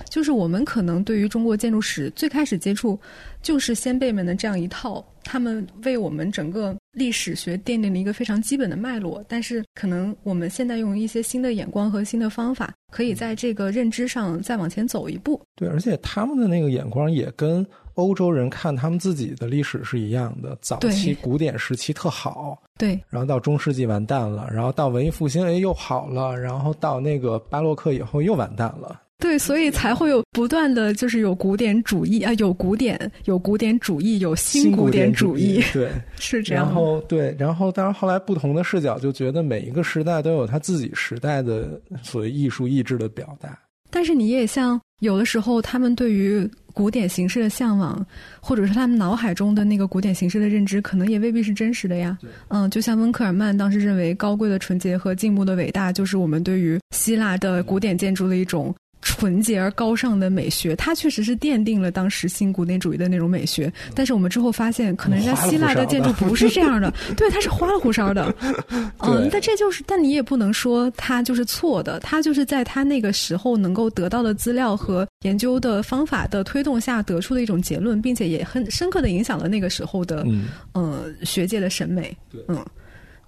就是我们可能对于中国建筑史最开始接触，就是先辈们的这样一套，他们为我们整个历史学奠定了一个非常基本的脉络。但是可能我们现在用一些新的眼光和新的方法，可以在这个认知上再往前走一步。对，而且他们的那个眼光也跟欧洲人看他们自己的历史是一样的，早期古典时期特好，对然后到中世纪完蛋了，然后到文艺复兴哎又好了，然后到那个巴洛克以后又完蛋了。对，所以才会有不断的就是有古典主义啊，有古典，有古典主义，有新古典主义，对，是这样。然后对，然后当然后来不同的视角就觉得每一个时代都有他自己时代的所谓艺术意志的表达。但是你也像有的时候，他们对于古典形式的向往，或者是他们脑海中的那个古典形式的认知，可能也未必是真实的呀。嗯，就像温克尔曼当时认为高贵的纯洁和静穆的伟大，就是我们对于希腊的古典建筑的一种。纯洁而高尚的美学，它确实是奠定了当时新古典主义的那种美学。但是我们之后发现，可能人家希腊的建筑不是这样的，对，它是花里胡哨的。嗯，但这就是，但你也不能说它就是错的，它就是在它那个时候能够得到的资料和研究的方法的推动下得出的一种结论，并且也很深刻的影响了那个时候的嗯呃学界的审美。嗯，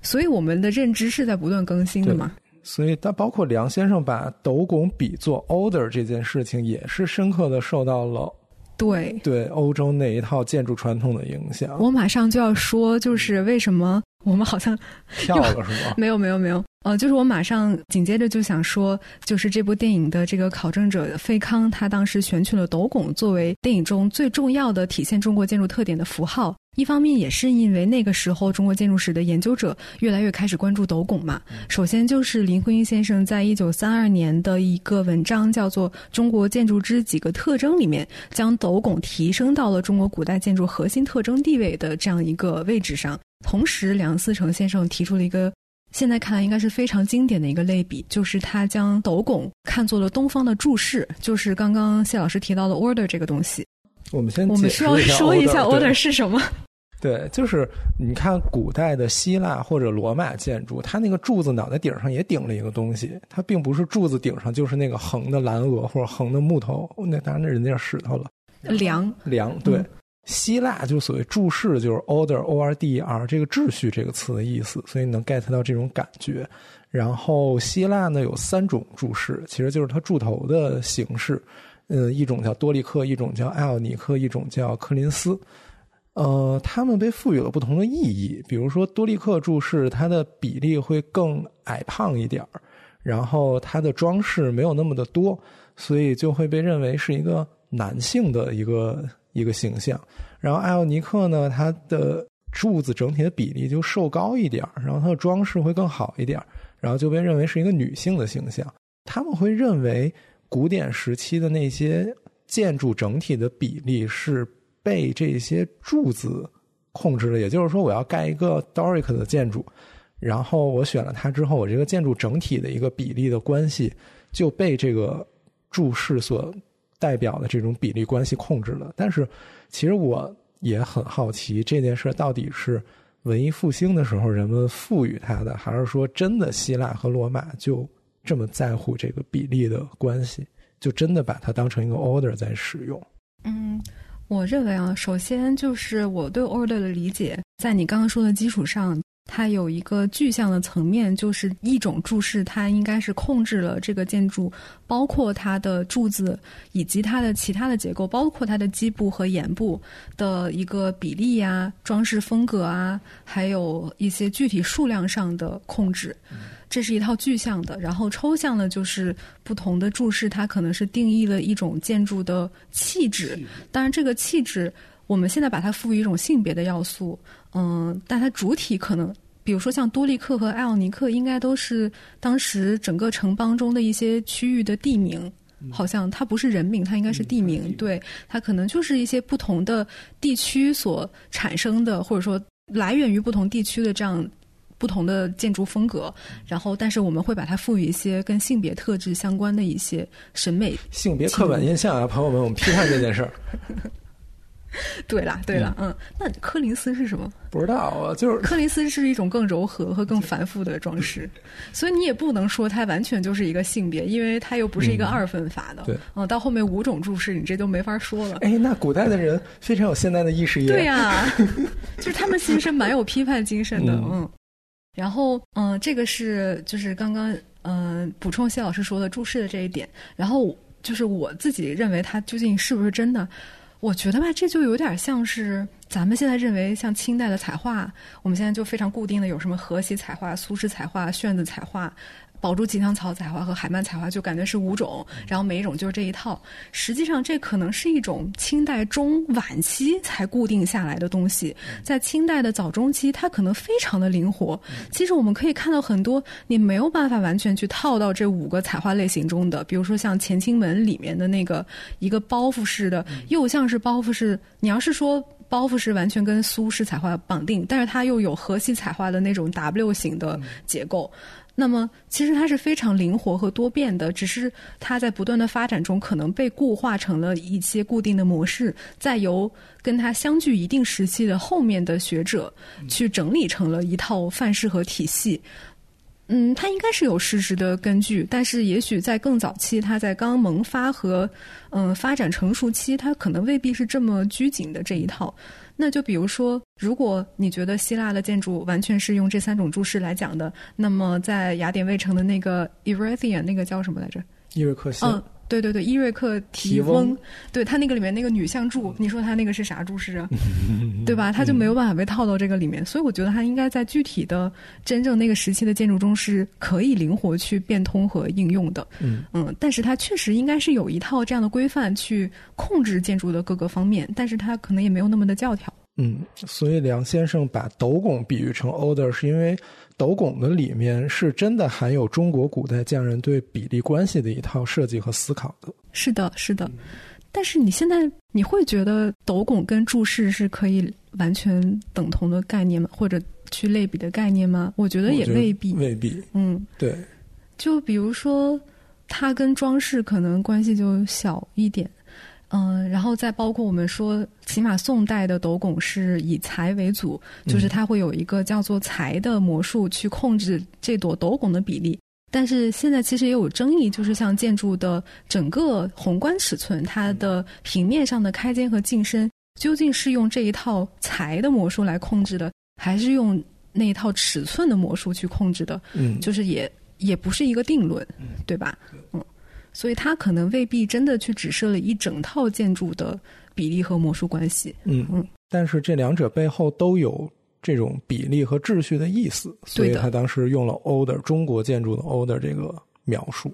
所以我们的认知是在不断更新的嘛。所以，他包括梁先生把斗拱比作 order 这件事情，也是深刻的受到了对对欧洲那一套建筑传统的影响。我马上就要说，就是为什么我们好像跳了是吗？没有，没有，没有。呃，就是我马上紧接着就想说，就是这部电影的这个考证者费康，他当时选取了斗拱作为电影中最重要的体现中国建筑特点的符号。一方面也是因为那个时候中国建筑史的研究者越来越开始关注斗拱嘛。首先就是林徽因先生在一九三二年的一个文章叫做《中国建筑之几个特征》里面，将斗拱提升到了中国古代建筑核心特征地位的这样一个位置上。同时，梁思成先生提出了一个。现在看来应该是非常经典的一个类比，就是他将斗拱看作了东方的注释，就是刚刚谢老师提到的 order 这个东西。我们先我们需要说一下 order 是什么？对，就是你看古代的希腊或者罗马建筑，它那个柱子脑袋顶上也顶了一个东西，它并不是柱子顶上就是那个横的蓝鹅或者横的木头，那当然那人家石头了。梁梁对。希腊就所谓注释，就是 order o r d r 这个秩序这个词的意思，所以能 get 到这种感觉。然后希腊呢有三种注释，其实就是它柱头的形式。嗯，一种叫多利克，一种叫艾奥尼克，一种叫柯林斯。呃，他们被赋予了不同的意义。比如说多利克注释，它的比例会更矮胖一点儿，然后它的装饰没有那么的多，所以就会被认为是一个男性的一个。一个形象，然后艾奥尼克呢，它的柱子整体的比例就瘦高一点然后它的装饰会更好一点然后就被认为是一个女性的形象。他们会认为古典时期的那些建筑整体的比例是被这些柱子控制的，也就是说，我要盖一个 Doric 的建筑，然后我选了它之后，我这个建筑整体的一个比例的关系就被这个柱式所。代表的这种比例关系控制了，但是其实我也很好奇这件事到底是文艺复兴的时候人们赋予它的，还是说真的希腊和罗马就这么在乎这个比例的关系，就真的把它当成一个 order 在使用？嗯，我认为啊，首先就是我对 order 的理解，在你刚刚说的基础上。它有一个具象的层面，就是一种注释，它应该是控制了这个建筑，包括它的柱子以及它的其他的结构，包括它的基部和檐部的一个比例呀、装饰风格啊，还有一些具体数量上的控制。这是一套具象的，然后抽象的，就是不同的注释，它可能是定义了一种建筑的气质。当然，这个气质。我们现在把它赋予一种性别的要素，嗯，但它主体可能，比如说像多利克和艾奥尼克，应该都是当时整个城邦中的一些区域的地名，好像它不是人名，它应该是地名，对，它可能就是一些不同的地区所产生的，或者说来源于不同地区的这样不同的建筑风格，然后，但是我们会把它赋予一些跟性别特质相关的一些审美性别刻板印象啊，朋友们，我们批判这件事儿。对啦，对啦，嗯，那柯林斯是什么？不知道啊，就是柯林斯是一种更柔和和更繁复的装饰，所以你也不能说它完全就是一个性别，因为它又不是一个二分法的。对，嗯，到后面五种注释，你这都没法说了。哎，那古代的人非常有现代的意识，对呀，就是他们其实是蛮有批判精神的，嗯。然后，嗯，这个是就是刚刚嗯补充谢老师说的注释的这一点，然后就是我自己认为它究竟是不是真的。我觉得吧，这就有点像是咱们现在认为像清代的彩画，我们现在就非常固定的有什么河西彩画、苏轼彩画、炫子彩画。宝珠吉祥草彩画和海曼彩画就感觉是五种，然后每一种就是这一套。实际上，这可能是一种清代中晚期才固定下来的东西。在清代的早中期，它可能非常的灵活。其实我们可以看到很多你没有办法完全去套到这五个彩画类型中的，比如说像乾清门里面的那个一个包袱式的，又像是包袱式。你要是说包袱是完全跟苏式彩画绑定，但是它又有河西彩画的那种 W 型的结构。那么，其实它是非常灵活和多变的，只是它在不断的发展中，可能被固化成了一些固定的模式，再由跟它相距一定时期的后面的学者去整理成了一套范式和体系。嗯，它应该是有事实的根据，但是也许在更早期，它在刚萌发和嗯发展成熟期，它可能未必是这么拘谨的这一套。那就比如说，如果你觉得希腊的建筑完全是用这三种注释来讲的，那么在雅典卫城的那个 Erythia，那个叫什么来着？伊瑞克嗯，对对对，伊瑞克提翁，对他那个里面那个女像柱，你说他那个是啥柱式啊？对吧？他就没有办法被套到这个里面，所以我觉得他应该在具体的真正那个时期的建筑中是可以灵活去变通和应用的。嗯嗯，但是他确实应该是有一套这样的规范去控制建筑的各个方面，但是他可能也没有那么的教条。嗯，所以梁先生把斗拱比喻成 order，是因为斗拱的里面是真的含有中国古代匠人对比例关系的一套设计和思考的。是的，是的。但是你现在你会觉得斗拱跟柱式是可以完全等同的概念吗？或者去类比的概念吗？我觉得也未必，未必。嗯，对。就比如说，它跟装饰可能关系就小一点。嗯，然后再包括我们说，起码宋代的斗拱是以财为主，就是它会有一个叫做财的魔术去控制这朵斗拱的比例。但是现在其实也有争议，就是像建筑的整个宏观尺寸，它的平面上的开间和进深，究竟是用这一套裁的魔术来控制的，还是用那一套尺寸的魔术去控制的？嗯，就是也也不是一个定论，对吧？嗯，所以它可能未必真的去指涉了一整套建筑的比例和魔术关系。嗯嗯，但是这两者背后都有。这种比例和秩序的意思，所以他当时用了 “order” 中国建筑的 “order” 这个描述。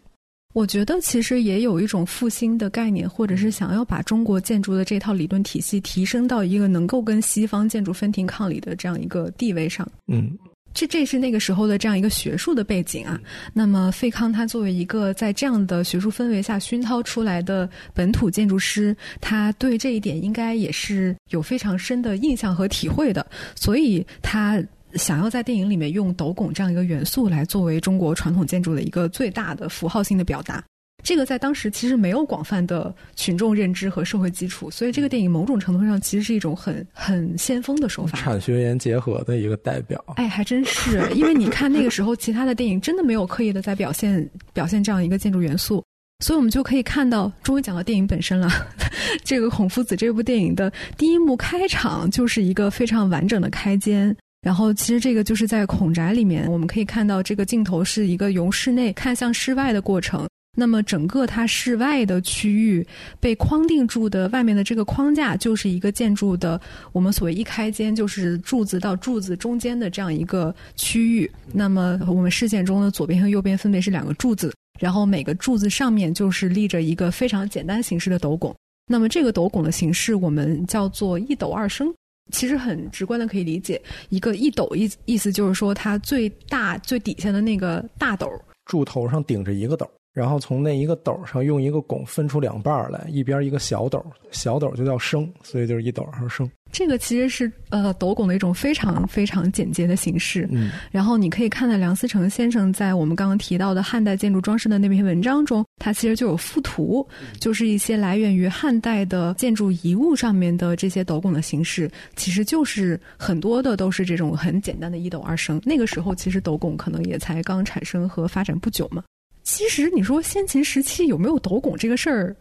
我觉得其实也有一种复兴的概念，或者是想要把中国建筑的这套理论体系提升到一个能够跟西方建筑分庭抗礼的这样一个地位上。嗯。这这是那个时候的这样一个学术的背景啊。那么费康他作为一个在这样的学术氛围下熏陶出来的本土建筑师，他对这一点应该也是有非常深的印象和体会的。所以他想要在电影里面用斗拱这样一个元素来作为中国传统建筑的一个最大的符号性的表达。这个在当时其实没有广泛的群众认知和社会基础，所以这个电影某种程度上其实是一种很很先锋的手法，产学研结合的一个代表。哎，还真是，因为你看那个时候其他的电影真的没有刻意的在表现表现这样一个建筑元素，所以我们就可以看到，终于讲到电影本身了。这个《孔夫子》这部电影的第一幕开场就是一个非常完整的开间，然后其实这个就是在孔宅里面，我们可以看到这个镜头是一个由室内看向室外的过程。那么整个它室外的区域被框定住的外面的这个框架，就是一个建筑的我们所谓一开间，就是柱子到柱子中间的这样一个区域。那么我们视线中的左边和右边分别是两个柱子，然后每个柱子上面就是立着一个非常简单形式的斗拱。那么这个斗拱的形式我们叫做一斗二升，其实很直观的可以理解，一个一斗意意思就是说它最大最底下的那个大斗柱头上顶着一个斗。然后从那一个斗上用一个拱分出两半来，一边一个小斗，小斗就叫升，所以就是一斗二升。这个其实是呃斗拱的一种非常非常简洁的形式。嗯，然后你可以看到梁思成先生在我们刚刚提到的汉代建筑装饰的那篇文章中，他其实就有附图，就是一些来源于汉代的建筑遗物上面的这些斗拱的形式，其实就是很多的都是这种很简单的一斗二升。那个时候其实斗拱可能也才刚产生和发展不久嘛。其实你说先秦时期有没有斗拱这个事儿，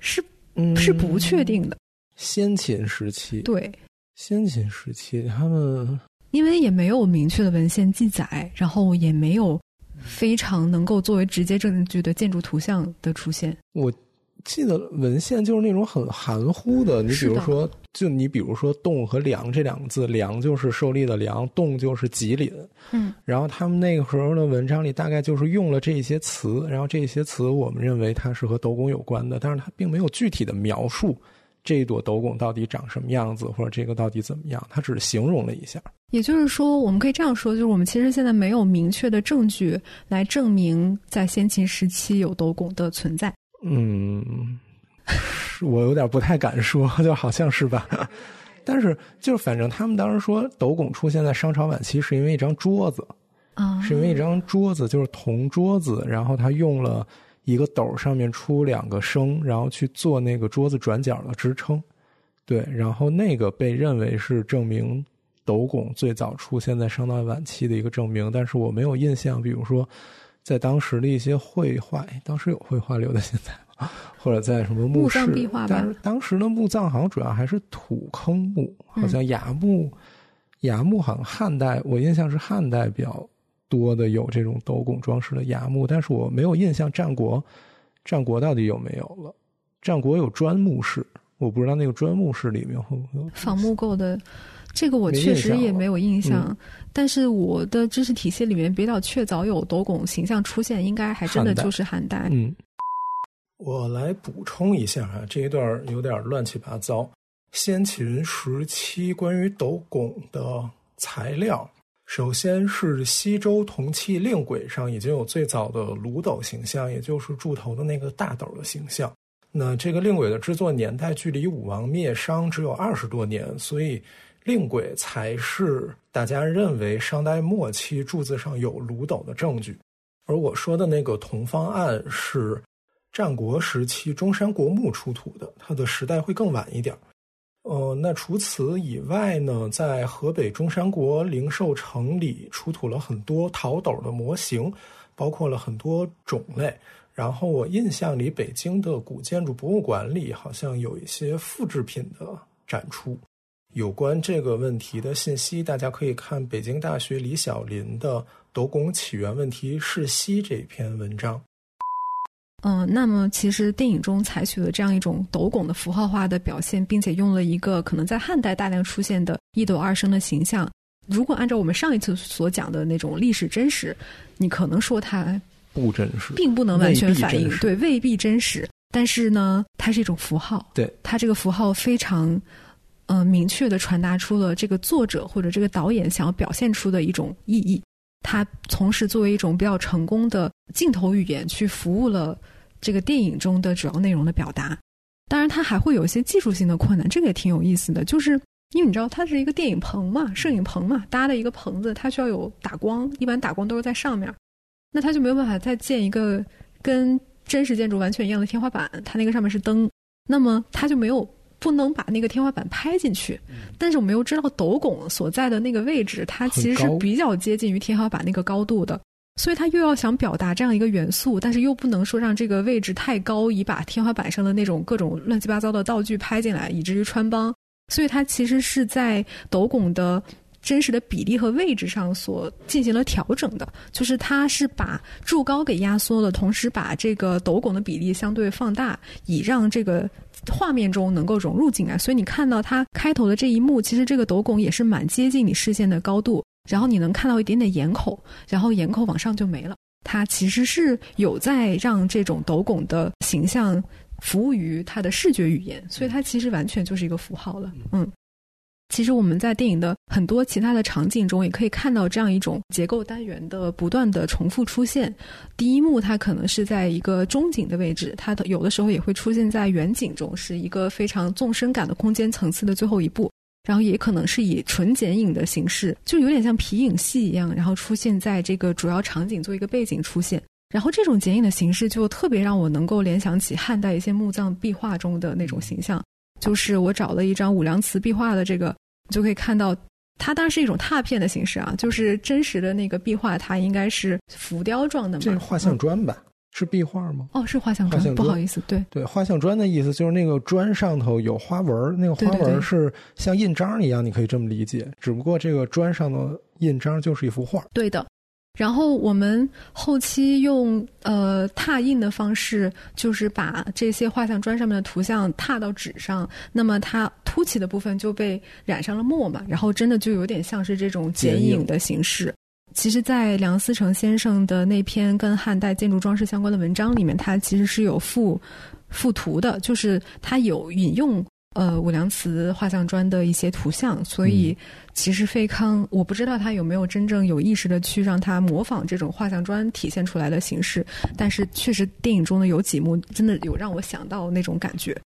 是是不确定的。先秦时期，对，先秦时期他们因为也没有明确的文献记载，然后也没有非常能够作为直接证据的建筑图像的出现。我记得文献就是那种很含糊的，你比如说，就你比如说“栋”和“梁”这两个字，“梁”就是受力的“梁”，“栋”就是吉林。嗯，然后他们那个时候的文章里大概就是用了这些词，然后这些词我们认为它是和斗拱有关的，但是它并没有具体的描述这一朵斗拱到底长什么样子，或者这个到底怎么样，它只是形容了一下。也就是说，我们可以这样说，就是我们其实现在没有明确的证据来证明在先秦时期有斗拱的存在。嗯，我有点不太敢说，就好像是吧。但是，就是反正他们当时说斗拱出现在商朝晚期，是因为一张桌子啊，是因为一张桌子，就是铜桌子，然后他用了一个斗上面出两个升，然后去做那个桌子转角的支撑。对，然后那个被认为是证明斗拱最早出现在商代晚期的一个证明，但是我没有印象，比如说。在当时的一些绘画，当时有绘画留在现在吗？或者在什么墓室？但是当时的墓葬好像主要还是土坑墓，好像崖墓，崖墓好像汉代，我印象是汉代比较多的有这种斗拱装饰的崖墓，但是我没有印象战国，战国到底有没有了？战国有砖墓室，我不知道那个砖墓室里面会不会有仿木构的。这个我确实也没有印象，但是我的知识体系里面比较确凿有斗拱形象出现，应该还真的就是汉代。嗯，我来补充一下啊，这一段有点乱七八糟。先秦时期关于斗拱的材料，首先是西周铜器令轨上已经有最早的炉斗形象，也就是柱头的那个大斗的形象。那这个令轨的制作年代距离武王灭商只有二十多年，所以。令轨才是大家认为商代末期柱子上有炉斗的证据，而我说的那个铜方案是战国时期中山国墓出土的，它的时代会更晚一点。呃，那除此以外呢，在河北中山国灵寿城里出土了很多陶斗的模型，包括了很多种类。然后我印象里，北京的古建筑博物馆里好像有一些复制品的展出。有关这个问题的信息，大家可以看北京大学李小林的《斗拱起源问题释析》这篇文章。嗯，那么其实电影中采取了这样一种斗拱的符号化的表现，并且用了一个可能在汉代大量出现的一斗二升的形象。如果按照我们上一次所讲的那种历史真实，你可能说它不真实，并不能完全反映，对，未必真实。但是呢，它是一种符号，对，它这个符号非常。嗯，明确的传达出了这个作者或者这个导演想要表现出的一种意义。他同时作为一种比较成功的镜头语言，去服务了这个电影中的主要内容的表达。当然，它还会有一些技术性的困难，这个也挺有意思的。就是因为你知道，它是一个电影棚嘛，摄影棚嘛，搭的一个棚子，它需要有打光，一般打光都是在上面，那它就没有办法再建一个跟真实建筑完全一样的天花板，它那个上面是灯，那么它就没有。不能把那个天花板拍进去，但是我们又知道斗拱所在的那个位置，它其实是比较接近于天花板那个高度的，所以它又要想表达这样一个元素，但是又不能说让这个位置太高，以把天花板上的那种各种乱七八糟的道具拍进来，以至于穿帮。所以它其实是在斗拱的。真实的比例和位置上所进行了调整的，就是它是把柱高给压缩了，同时把这个斗拱的比例相对放大，以让这个画面中能够融入进来。所以你看到它开头的这一幕，其实这个斗拱也是蛮接近你视线的高度，然后你能看到一点点眼口，然后眼口往上就没了。它其实是有在让这种斗拱的形象服务于它的视觉语言，所以它其实完全就是一个符号了。嗯。其实我们在电影的很多其他的场景中，也可以看到这样一种结构单元的不断的重复出现。第一幕它可能是在一个中景的位置，它的有的时候也会出现在远景中，是一个非常纵深感的空间层次的最后一步。然后也可能是以纯剪影的形式，就有点像皮影戏一样，然后出现在这个主要场景做一个背景出现。然后这种剪影的形式就特别让我能够联想起汉代一些墓葬壁画中的那种形象。就是我找了一张五梁祠壁画的这个，就可以看到，它当然是一种拓片的形式啊。就是真实的那个壁画，它应该是浮雕状的嘛。这是画像砖吧？是壁画吗？哦，是画像砖。不好意思，对对，画像砖的意思就是那个砖上头有花纹，那个花纹是像印章一样，你可以这么理解。只不过这个砖上的印章就是一幅画。对的。然后我们后期用呃拓印的方式，就是把这些画像砖上面的图像拓到纸上，那么它凸起的部分就被染上了墨嘛，然后真的就有点像是这种剪影的形式。其实，在梁思成先生的那篇跟汉代建筑装饰相关的文章里面，他其实是有附附图的，就是他有引用。呃，武梁祠画像砖的一些图像，所以其实费康我不知道他有没有真正有意识的去让他模仿这种画像砖体现出来的形式，但是确实电影中的有几幕真的有让我想到那种感觉。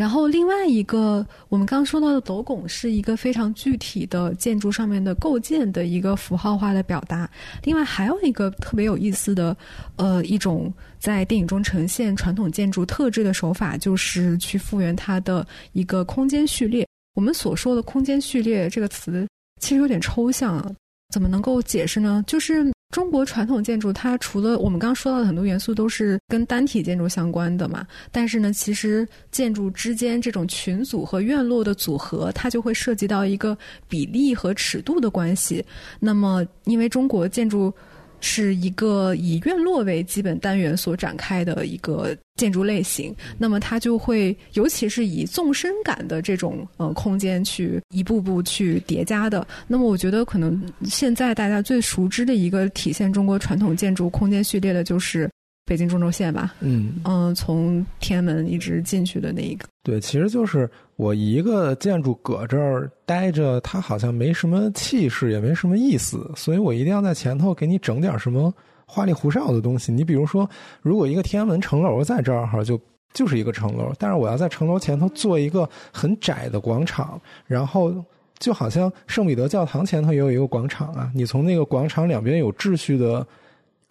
然后另外一个，我们刚说到的斗拱是一个非常具体的建筑上面的构建的一个符号化的表达。另外还有一个特别有意思的，呃，一种在电影中呈现传统建筑特质的手法，就是去复原它的一个空间序列。我们所说的空间序列这个词其实有点抽象啊，怎么能够解释呢？就是。中国传统建筑，它除了我们刚刚说到的很多元素都是跟单体建筑相关的嘛，但是呢，其实建筑之间这种群组和院落的组合，它就会涉及到一个比例和尺度的关系。那么，因为中国建筑。是一个以院落为基本单元所展开的一个建筑类型，那么它就会，尤其是以纵深感的这种呃空间去一步步去叠加的。那么我觉得，可能现在大家最熟知的一个体现中国传统建筑空间序列的，就是。北京中轴线吧，嗯嗯，从天安门一直进去的那一个，对，其实就是我一个建筑搁这儿待着，它好像没什么气势，也没什么意思，所以我一定要在前头给你整点什么花里胡哨的东西。你比如说，如果一个天安门城楼在这儿哈，就就是一个城楼，但是我要在城楼前头做一个很窄的广场，然后就好像圣彼得教堂前头也有一个广场啊，你从那个广场两边有秩序的。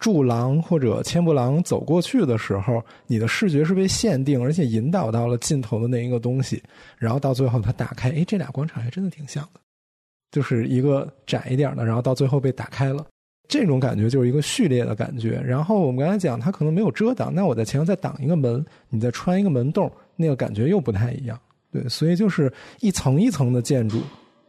柱廊或者千步廊走过去的时候，你的视觉是被限定，而且引导到了尽头的那一个东西，然后到最后它打开，哎，这俩广场还真的挺像的，就是一个窄一点的，然后到最后被打开了，这种感觉就是一个序列的感觉。然后我们刚才讲，它可能没有遮挡，那我在前面再挡一个门，你再穿一个门洞，那个感觉又不太一样。对，所以就是一层一层的建筑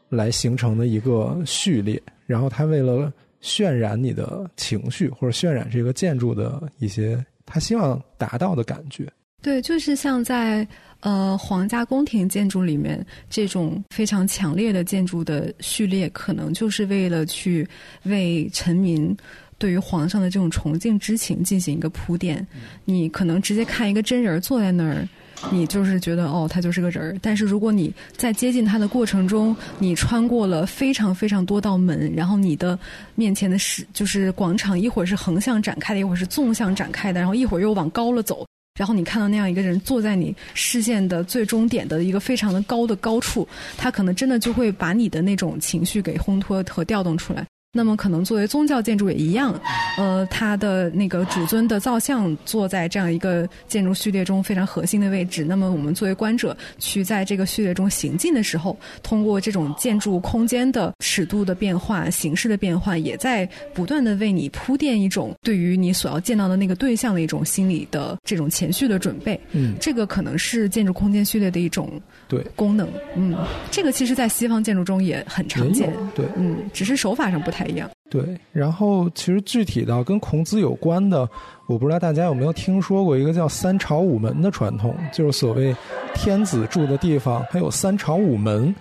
来形成的一个序列，然后它为了。渲染你的情绪，或者渲染这个建筑的一些他希望达到的感觉。对，就是像在呃皇家宫廷建筑里面，这种非常强烈的建筑的序列，可能就是为了去为臣民对于皇上的这种崇敬之情进行一个铺垫。你可能直接看一个真人坐在那儿。你就是觉得哦，他就是个人儿。但是如果你在接近他的过程中，你穿过了非常非常多道门，然后你的面前的是就是广场，一会儿是横向展开的，一会儿是纵向展开的，然后一会儿又往高了走，然后你看到那样一个人坐在你视线的最终点的一个非常的高的高处，他可能真的就会把你的那种情绪给烘托和调动出来。那么，可能作为宗教建筑也一样，呃，它的那个主尊的造像坐在这样一个建筑序列中非常核心的位置。那么，我们作为观者去在这个序列中行进的时候，通过这种建筑空间的尺度的变化、形式的变化，也在不断的为你铺垫一种对于你所要见到的那个对象的一种心理的这种前序的准备。嗯，这个可能是建筑空间序列的一种对功能。嗯，这个其实在西方建筑中也很常见。对，嗯，只是手法上不太。一样对，然后其实具体到跟孔子有关的，我不知道大家有没有听说过一个叫三朝五门的传统，就是所谓天子住的地方还有三朝五门。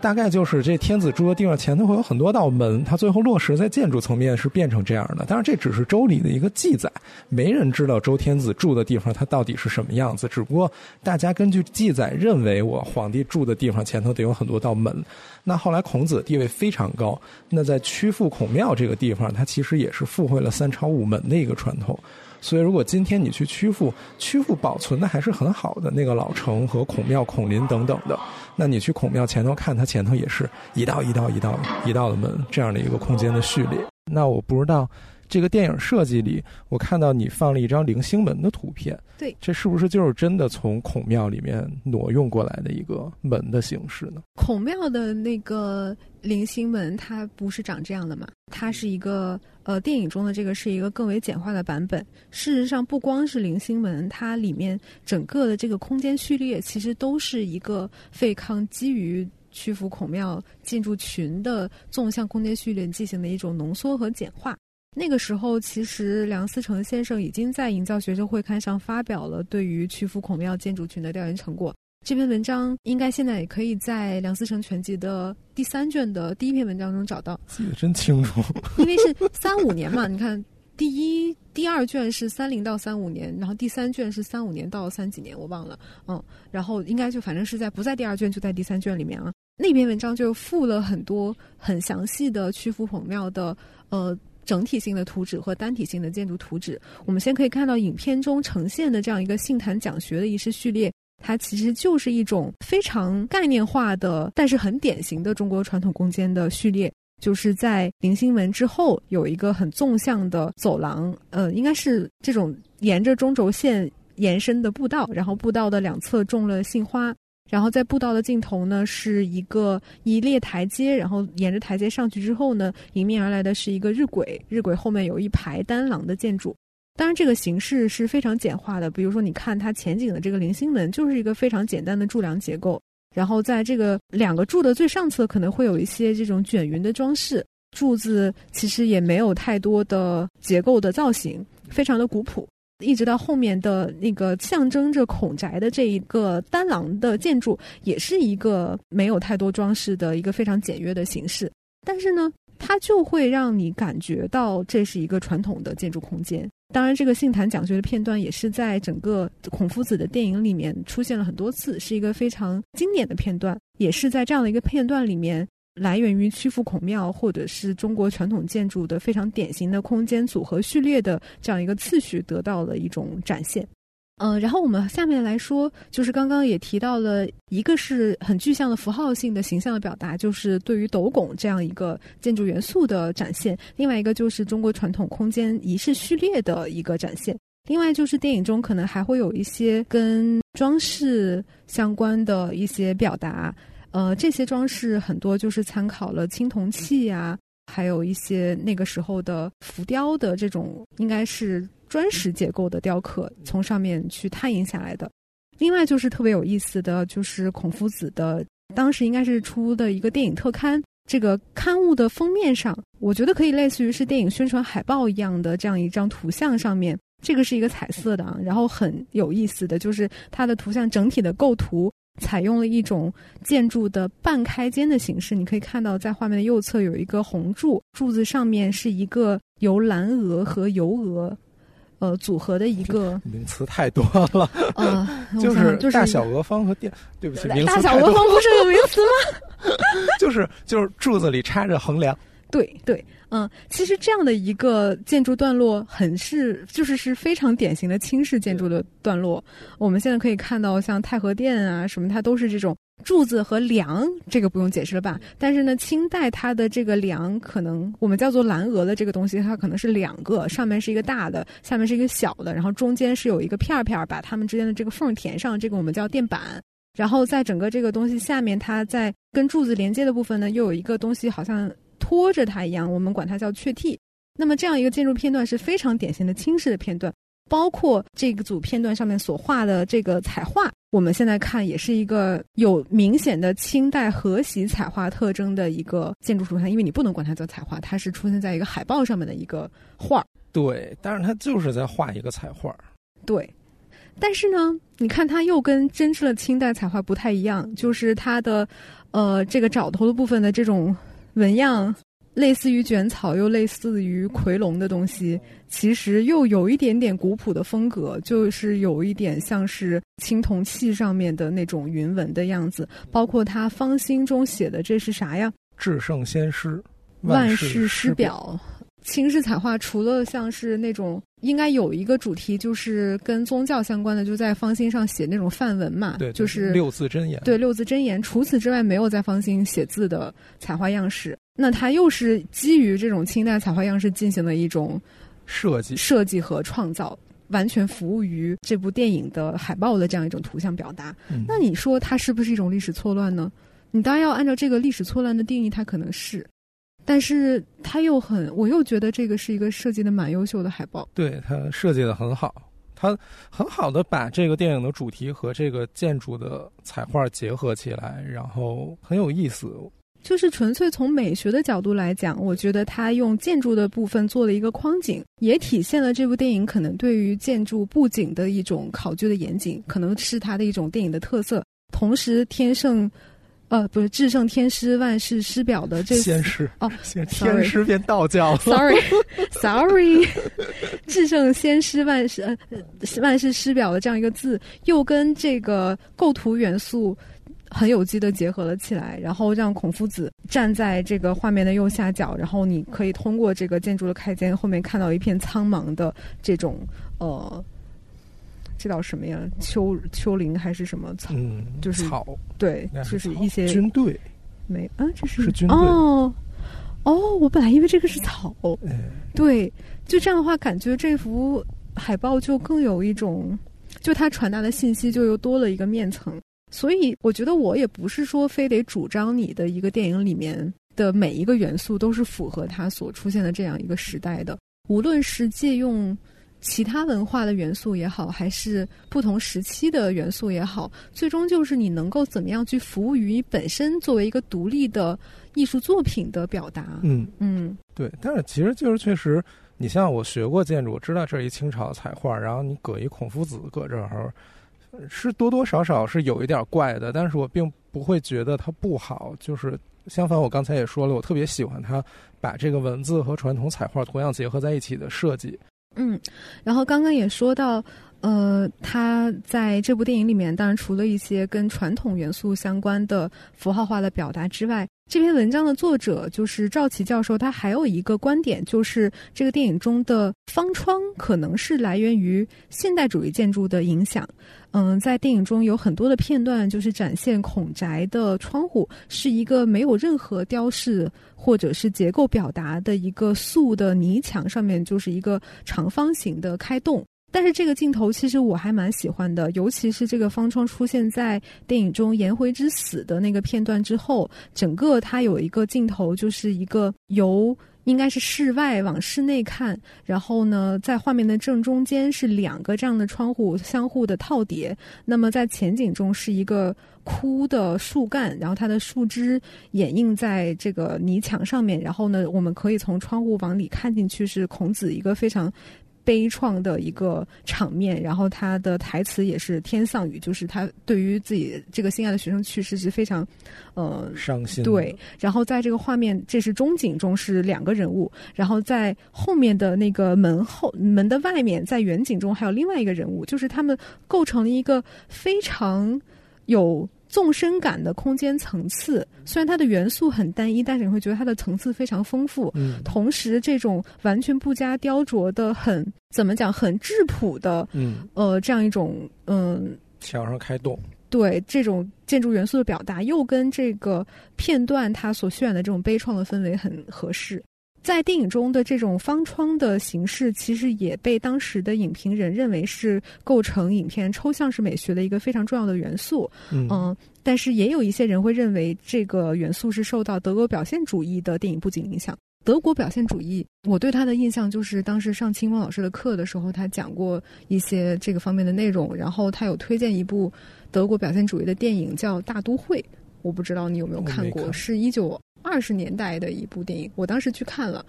大概就是这天子住的地方前头会有很多道门，它最后落实在建筑层面是变成这样的。当然这只是周礼的一个记载，没人知道周天子住的地方它到底是什么样子。只不过大家根据记载认为，我皇帝住的地方前头得有很多道门。那后来孔子地位非常高，那在曲阜孔庙这个地方，它其实也是附会了三朝五门的一个传统。所以，如果今天你去曲阜，曲阜保存的还是很好的那个老城和孔庙、孔林等等的，那你去孔庙前头看，它前头也是一道一道、一道一道的门，这样的一个空间的序列。那我不知道。这个电影设计里，我看到你放了一张零星门的图片。对，这是不是就是真的从孔庙里面挪用过来的一个门的形式呢？孔庙的那个零星门，它不是长这样的嘛？它是一个呃，电影中的这个是一个更为简化的版本。事实上，不光是棂星门，它里面整个的这个空间序列，其实都是一个费康基于曲阜孔庙建筑群的纵向空间序列进行的一种浓缩和简化。那个时候，其实梁思成先生已经在《营造学生会刊》上发表了对于曲阜孔庙建筑群的调研成果。这篇文章应该现在也可以在梁思成全集的第三卷的第一篇文章中找到。记得真清楚，因为是三五年嘛，你看第一、第二卷是三零到三五年，然后第三卷是三五年到三几年，我忘了。嗯，然后应该就反正是在不在第二卷就在第三卷里面啊。那篇文章就附了很多很详细的曲阜孔庙的呃整体性的图纸和单体性的建筑图纸。我们先可以看到影片中呈现的这样一个信坛讲学的仪式序列，它其实就是一种非常概念化的，但是很典型的中国传统空间的序列。就是在菱形门之后有一个很纵向的走廊，呃，应该是这种沿着中轴线延伸的步道，然后步道的两侧种了杏花。然后在步道的尽头呢，是一个一列台阶，然后沿着台阶上去之后呢，迎面而来的是一个日晷，日晷后面有一排单廊的建筑。当然，这个形式是非常简化的。比如说，你看它前景的这个棂星门，就是一个非常简单的柱梁结构。然后在这个两个柱的最上侧，可能会有一些这种卷云的装饰。柱子其实也没有太多的结构的造型，非常的古朴。一直到后面的那个象征着孔宅的这一个单廊的建筑，也是一个没有太多装饰的一个非常简约的形式。但是呢，它就会让你感觉到这是一个传统的建筑空间。当然，这个杏坛讲学的片段也是在整个孔夫子的电影里面出现了很多次，是一个非常经典的片段。也是在这样的一个片段里面。来源于曲阜孔庙，或者是中国传统建筑的非常典型的空间组合序列的这样一个次序，得到了一种展现。嗯，然后我们下面来说，就是刚刚也提到了一个是很具象的符号性的形象的表达，就是对于斗拱这样一个建筑元素的展现；另外一个就是中国传统空间仪式序列的一个展现；另外就是电影中可能还会有一些跟装饰相关的一些表达。呃，这些装饰很多就是参考了青铜器啊，还有一些那个时候的浮雕的这种，应该是砖石结构的雕刻，从上面去拓印下来的。另外就是特别有意思的就是孔夫子的，当时应该是出的一个电影特刊，这个刊物的封面上，我觉得可以类似于是电影宣传海报一样的这样一张图像上面，这个是一个彩色的，啊，然后很有意思的就是它的图像整体的构图。采用了一种建筑的半开间的形式，你可以看到在画面的右侧有一个红柱，柱子上面是一个由蓝鹅和油鹅，呃组合的一个名词太多了，呃，就是就是大小额方和电，对不起，名词大小额方不是个名词吗？就是就是柱子里插着横梁，对对。嗯，其实这样的一个建筑段落很是，就是是非常典型的清式建筑的段落。我们现在可以看到，像太和殿啊什么，它都是这种柱子和梁，这个不用解释了吧？但是呢，清代它的这个梁，可能我们叫做蓝额的这个东西，它可能是两个，上面是一个大的，下面是一个小的，然后中间是有一个片片把它们之间的这个缝填上，这个我们叫垫板。然后在整个这个东西下面，它在跟柱子连接的部分呢，又有一个东西，好像。拖着它一样，我们管它叫雀替。那么这样一个建筑片段是非常典型的清式的片段，包括这个组片段上面所画的这个彩画，我们现在看也是一个有明显的清代河洗彩画特征的一个建筑图像。因为你不能管它叫彩画，它是出现在一个海报上面的一个画。对，但是它就是在画一个彩画。对，但是呢，你看它又跟真正的清代彩画不太一样，就是它的呃这个爪头的部分的这种。纹样类似于卷草，又类似于夔龙的东西，其实又有一点点古朴的风格，就是有一点像是青铜器上面的那种云纹的样子。包括他方心中写的这是啥呀？至圣先师，万世师表。青石彩画除了像是那种，应该有一个主题，就是跟宗教相关的，就在方心上写那种梵文嘛，对，就是六字真言。对，六字真言。除此之外，没有在方心写字的彩画样式。那它又是基于这种清代彩画样式进行的一种设计、设计和创造，完全服务于这部电影的海报的这样一种图像表达。那你说它是不是一种历史错乱呢？你当然要按照这个历史错乱的定义，它可能是。但是它又很，我又觉得这个是一个设计的蛮优秀的海报。对它设计的很好，它很好的把这个电影的主题和这个建筑的彩画结合起来，然后很有意思。就是纯粹从美学的角度来讲，我觉得他用建筑的部分做了一个框景，也体现了这部电影可能对于建筑布景的一种考究的严谨，可能是他的一种电影的特色。同时，天圣。呃，不是至圣天师万世师表的这仙师哦，天师变道教，sorry，sorry，至圣先师万世呃万世师表的这样一个字，又跟这个构图元素很有机的结合了起来，然后让孔夫子站在这个画面的右下角，然后你可以通过这个建筑的开间后面看到一片苍茫的这种呃。这叫什么呀？丘丘陵还是什么草？嗯，就是草。对，就是一些军队。没啊，这是军队。哦哦，我本来以为这个是草。对，就这样的话，感觉这幅海报就更有一种，就它传达的信息就又多了一个面层。所以，我觉得我也不是说非得主张你的一个电影里面的每一个元素都是符合它所出现的这样一个时代的，无论是借用。其他文化的元素也好，还是不同时期的元素也好，最终就是你能够怎么样去服务于你本身作为一个独立的艺术作品的表达。嗯嗯，对。但是其实就是确实，你像我学过建筑，我知道这是一清朝彩画，然后你搁一孔夫子搁这儿，是多多少少是有一点怪的，但是我并不会觉得它不好。就是相反，我刚才也说了，我特别喜欢它把这个文字和传统彩画同样结合在一起的设计。嗯，然后刚刚也说到，呃，他在这部电影里面，当然除了一些跟传统元素相关的符号化的表达之外，这篇文章的作者就是赵琦教授，他还有一个观点，就是这个电影中的方窗可能是来源于现代主义建筑的影响。嗯，在电影中有很多的片段，就是展现孔宅的窗户是一个没有任何雕饰或者是结构表达的一个素的泥墙，上面就是一个长方形的开洞。但是这个镜头其实我还蛮喜欢的，尤其是这个方窗出现在电影中颜回之死的那个片段之后，整个它有一个镜头，就是一个由。应该是室外往室内看，然后呢，在画面的正中间是两个这样的窗户相互的套叠。那么在前景中是一个枯的树干，然后它的树枝掩映在这个泥墙上面。然后呢，我们可以从窗户往里看进去，是孔子一个非常。悲怆的一个场面，然后他的台词也是天丧语，就是他对于自己这个心爱的学生去世是非常，呃，伤心。对，然后在这个画面，这是中景中是两个人物，然后在后面的那个门后门的外面，在远景中还有另外一个人物，就是他们构成了一个非常有。纵深感的空间层次，虽然它的元素很单一，但是你会觉得它的层次非常丰富。嗯，同时这种完全不加雕琢的、很怎么讲、很质朴的，嗯，呃，这样一种嗯，墙上开洞，对这种建筑元素的表达，又跟这个片段它所渲染的这种悲怆的氛围很合适。在电影中的这种方窗的形式，其实也被当时的影评人认为是构成影片抽象式美学的一个非常重要的元素。嗯，但是也有一些人会认为这个元素是受到德国表现主义的电影布景影响。德国表现主义，我对他的印象就是当时上清风老师的课的时候，他讲过一些这个方面的内容。然后他有推荐一部德国表现主义的电影叫《大都会》，我不知道你有没有看过，是一九。二十年代的一部电影，我当时去看了，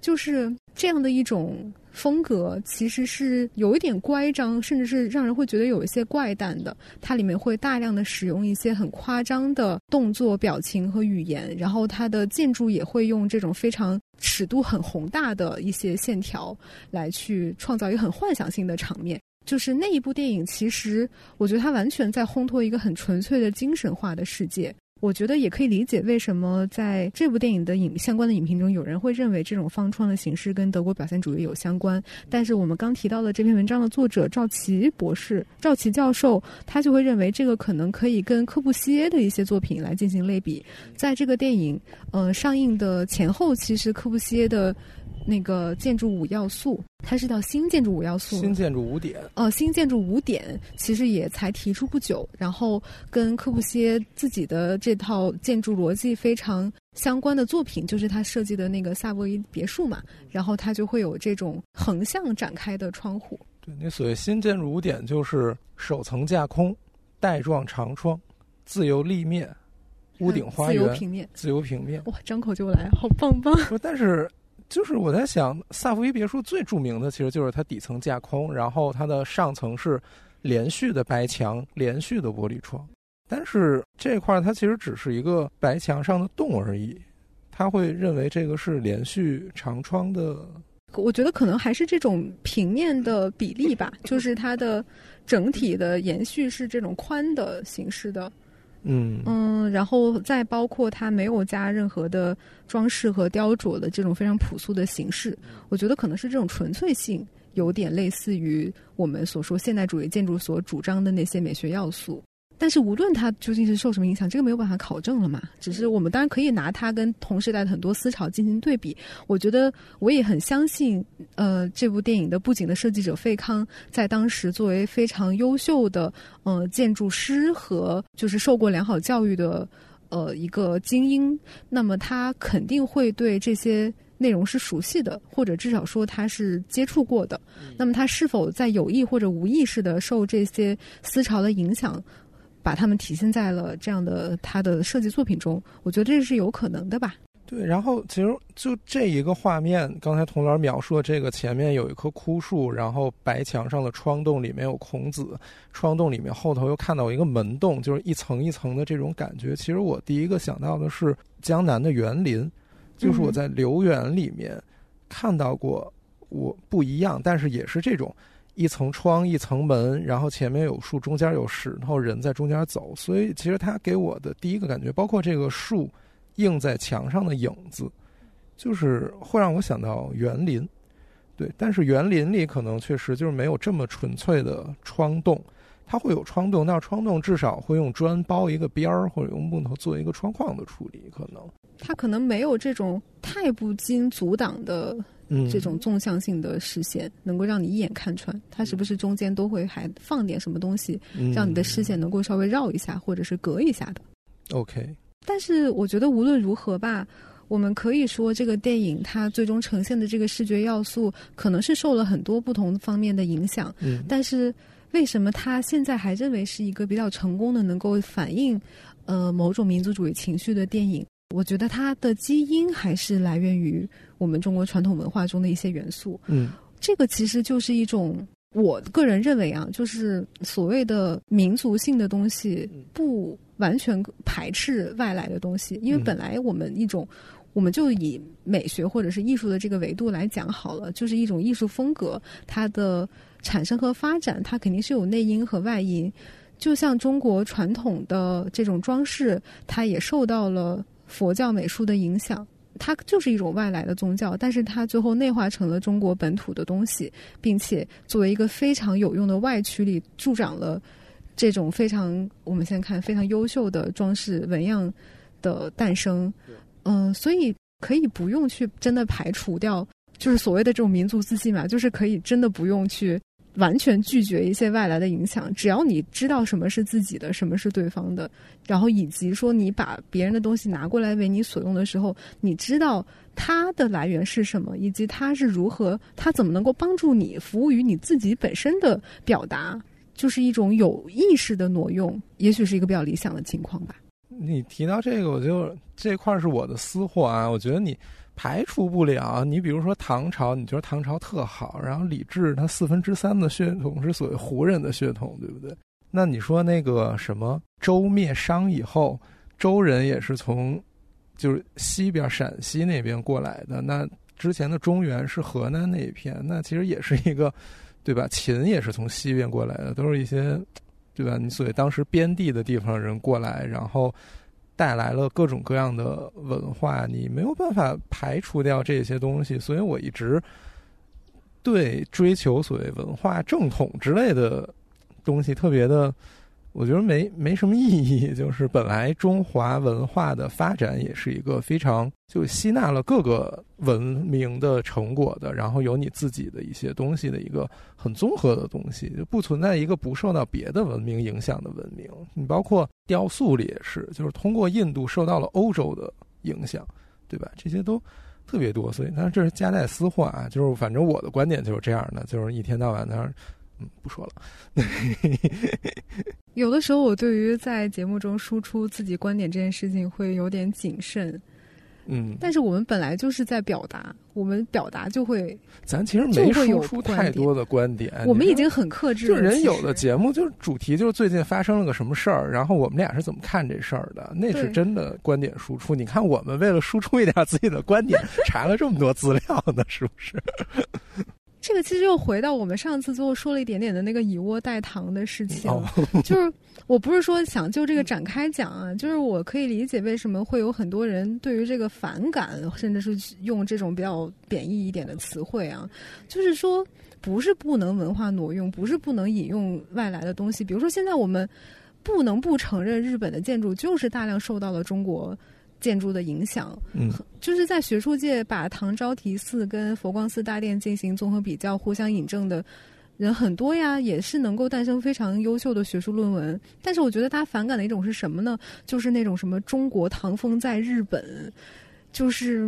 就是这样的一种风格，其实是有一点乖张，甚至是让人会觉得有一些怪诞的。它里面会大量的使用一些很夸张的动作、表情和语言，然后它的建筑也会用这种非常尺度很宏大的一些线条来去创造一个很幻想性的场面。就是那一部电影，其实我觉得它完全在烘托一个很纯粹的精神化的世界。我觉得也可以理解为什么在这部电影的影相关的影评中，有人会认为这种方窗的形式跟德国表现主义有相关。但是我们刚提到的这篇文章的作者赵琦博士、赵琦教授，他就会认为这个可能可以跟科布西耶的一些作品来进行类比。在这个电影呃上映的前后，其实科布西耶的。那个建筑五要素，它是叫新建筑五要素。新建筑五点。呃，新建筑五点其实也才提出不久，然后跟科布西耶自己的这套建筑逻辑非常相关的作品，就是他设计的那个萨博伊别墅嘛。然后它就会有这种横向展开的窗户。对，那所谓新建筑五点，就是首层架空、带状长窗、自由立面、屋顶花园、自由平面、自由平面。哇，张口就来，好棒棒！说，但是就是我在想，萨福伊别墅最著名的其实就是它底层架空，然后它的上层是连续的白墙、连续的玻璃窗。但是这块它其实只是一个白墙上的洞而已，他会认为这个是连续长窗的。我觉得可能还是这种平面的比例吧，就是它的整体的延续是这种宽的形式的。嗯嗯，然后再包括它没有加任何的装饰和雕琢的这种非常朴素的形式，我觉得可能是这种纯粹性有点类似于我们所说现代主义建筑所主张的那些美学要素。但是无论他究竟是受什么影响，这个没有办法考证了嘛。只是我们当然可以拿他跟同时代的很多思潮进行对比。我觉得我也很相信，呃，这部电影的布景的设计者费康，在当时作为非常优秀的呃建筑师和就是受过良好教育的呃一个精英，那么他肯定会对这些内容是熟悉的，或者至少说他是接触过的。那么他是否在有意或者无意识的受这些思潮的影响？把它们体现在了这样的他的设计作品中，我觉得这是有可能的吧。对，然后其实就这一个画面，刚才童老师描述这个前面有一棵枯树，然后白墙上的窗洞里面有孔子，窗洞里面后头又看到一个门洞，就是一层一层的这种感觉。其实我第一个想到的是江南的园林，就是我在留园里面看到过，我不一样，但是也是这种。一层窗，一层门，然后前面有树，中间有石头，人在中间走。所以，其实他给我的第一个感觉，包括这个树映在墙上的影子，就是会让我想到园林。对，但是园林里可能确实就是没有这么纯粹的窗洞，它会有窗洞，那窗洞至少会用砖包一个边儿，或者用木头做一个窗框的处理，可能。它可能没有这种太不经阻挡的。这种纵向性的视线能够让你一眼看穿，它是不是中间都会还放点什么东西，让你的视线能够稍微绕一下，或者是隔一下的。OK。但是我觉得无论如何吧，我们可以说这个电影它最终呈现的这个视觉要素，可能是受了很多不同方面的影响。嗯。但是为什么他现在还认为是一个比较成功的，能够反映呃某种民族主义情绪的电影？我觉得它的基因还是来源于我们中国传统文化中的一些元素。嗯，这个其实就是一种，我个人认为啊，就是所谓的民族性的东西，不完全排斥外来的东西，因为本来我们一种，我们就以美学或者是艺术的这个维度来讲好了，就是一种艺术风格，它的产生和发展，它肯定是有内因和外因。就像中国传统的这种装饰，它也受到了。佛教美术的影响，它就是一种外来的宗教，但是它最后内化成了中国本土的东西，并且作为一个非常有用的外驱力，助长了这种非常我们现在看非常优秀的装饰纹样的诞生。嗯，所以可以不用去真的排除掉，就是所谓的这种民族自信嘛，就是可以真的不用去。完全拒绝一些外来的影响，只要你知道什么是自己的，什么是对方的，然后以及说你把别人的东西拿过来为你所用的时候，你知道它的来源是什么，以及它是如何，它怎么能够帮助你服务于你自己本身的表达，就是一种有意识的挪用，也许是一个比较理想的情况吧。你提到这个，我就这块是我的私货啊，我觉得你。排除不了，你比如说唐朝，你觉得唐朝特好，然后李治他四分之三的血统是所谓胡人的血统，对不对？那你说那个什么周灭商以后，周人也是从就是西边陕西那边过来的，那之前的中原是河南那一片，那其实也是一个对吧？秦也是从西边过来的，都是一些对吧？你所谓当时边地的地方人过来，然后。带来了各种各样的文化，你没有办法排除掉这些东西，所以我一直对追求所谓文化正统之类的东西特别的。我觉得没没什么意义，就是本来中华文化的发展也是一个非常就吸纳了各个文明的成果的，然后有你自己的一些东西的一个很综合的东西，就不存在一个不受到别的文明影响的文明。你包括雕塑里也是，就是通过印度受到了欧洲的影响，对吧？这些都特别多，所以那这是夹带私货啊。就是反正我的观点就是这样的，就是一天到晚那嗯，不说了。有的时候，我对于在节目中输出自己观点这件事情会有点谨慎。嗯，但是我们本来就是在表达，我们表达就会，咱其实没输出太多的观点，我们已经很克制。就人有的节目就是主题就是最近发生了个什么事儿，然后我们俩是怎么看这事儿的，那是真的观点输出。你看我们为了输出一点自己的观点，查了这么多资料呢，是不是？这个其实又回到我们上次最后说了一点点的那个以窝代糖的事情，就是我不是说想就这个展开讲啊，就是我可以理解为什么会有很多人对于这个反感，甚至是用这种比较贬义一点的词汇啊，就是说不是不能文化挪用，不是不能引用外来的东西，比如说现在我们不能不承认日本的建筑就是大量受到了中国。建筑的影响，嗯，就是在学术界把唐招提寺跟佛光寺大殿进行综合比较、互相引证的人很多呀，也是能够诞生非常优秀的学术论文。但是我觉得大家反感的一种是什么呢？就是那种什么中国唐风在日本，就是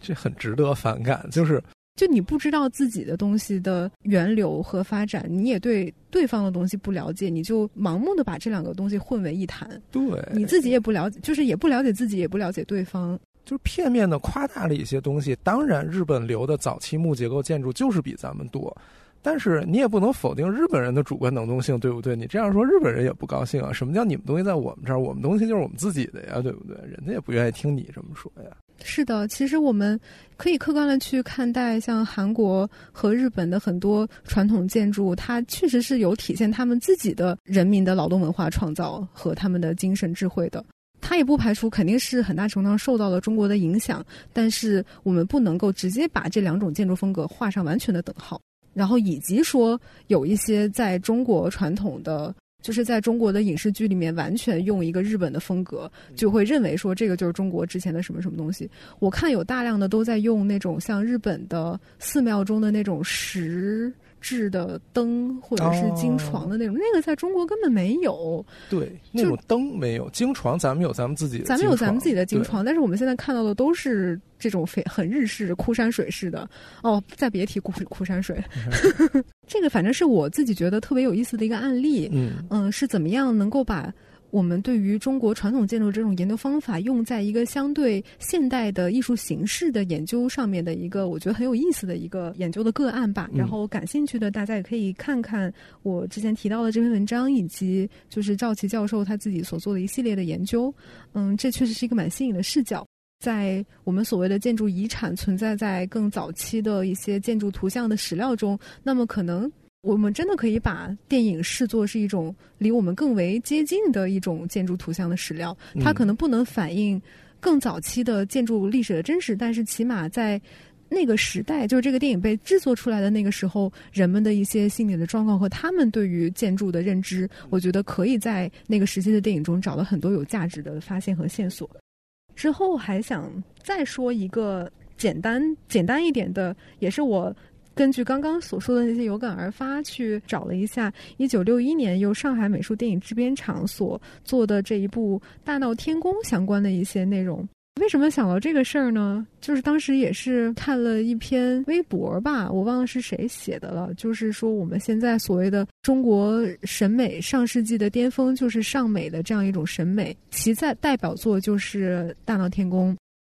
这很值得反感，就是。就你不知道自己的东西的源流和发展，你也对对方的东西不了解，你就盲目的把这两个东西混为一谈。对，你自己也不了解，就是也不了解自己，也不了解对方，就是片面的夸大了一些东西。当然，日本留的早期木结构建筑就是比咱们多，但是你也不能否定日本人的主观能动性，对不对？你这样说，日本人也不高兴啊。什么叫你们东西在我们这儿？我们东西就是我们自己的呀，对不对？人家也不愿意听你这么说呀。是的，其实我们可以客观的去看待，像韩国和日本的很多传统建筑，它确实是有体现他们自己的人民的劳动文化创造和他们的精神智慧的。它也不排除肯定是很大程度上受到了中国的影响，但是我们不能够直接把这两种建筑风格画上完全的等号。然后以及说有一些在中国传统的。就是在中国的影视剧里面，完全用一个日本的风格，就会认为说这个就是中国之前的什么什么东西。我看有大量的都在用那种像日本的寺庙中的那种石。制的灯或者是金床的那种，那个在中国根本没有。对，那种灯没有金床，咱们有咱们自己的。咱们有咱们自己的金床，但是我们现在看到的都是这种非很日式枯山水式的。哦，再别提枯枯山水。这个反正是我自己觉得特别有意思的一个案例。嗯嗯，是怎么样能够把。我们对于中国传统建筑这种研究方法，用在一个相对现代的艺术形式的研究上面的一个，我觉得很有意思的一个研究的个案吧。然后感兴趣的大家也可以看看我之前提到的这篇文章，以及就是赵琦教授他自己所做的一系列的研究。嗯，这确实是一个蛮新颖的视角，在我们所谓的建筑遗产存在在更早期的一些建筑图像的史料中，那么可能。我们真的可以把电影视作是一种离我们更为接近的一种建筑图像的史料。它可能不能反映更早期的建筑历史的真实，但是起码在那个时代，就是这个电影被制作出来的那个时候，人们的一些心理的状况和他们对于建筑的认知，我觉得可以在那个时期的电影中找到很多有价值的发现和线索。之后还想再说一个简单简单一点的，也是我。根据刚刚所说的那些有感而发，去找了一下一九六一年由上海美术电影制片厂所做的这一部《大闹天宫》相关的一些内容。为什么想到这个事儿呢？就是当时也是看了一篇微博吧，我忘了是谁写的了。就是说我们现在所谓的中国审美上世纪的巅峰，就是上美的这样一种审美，其在代表作就是《大闹天宫》。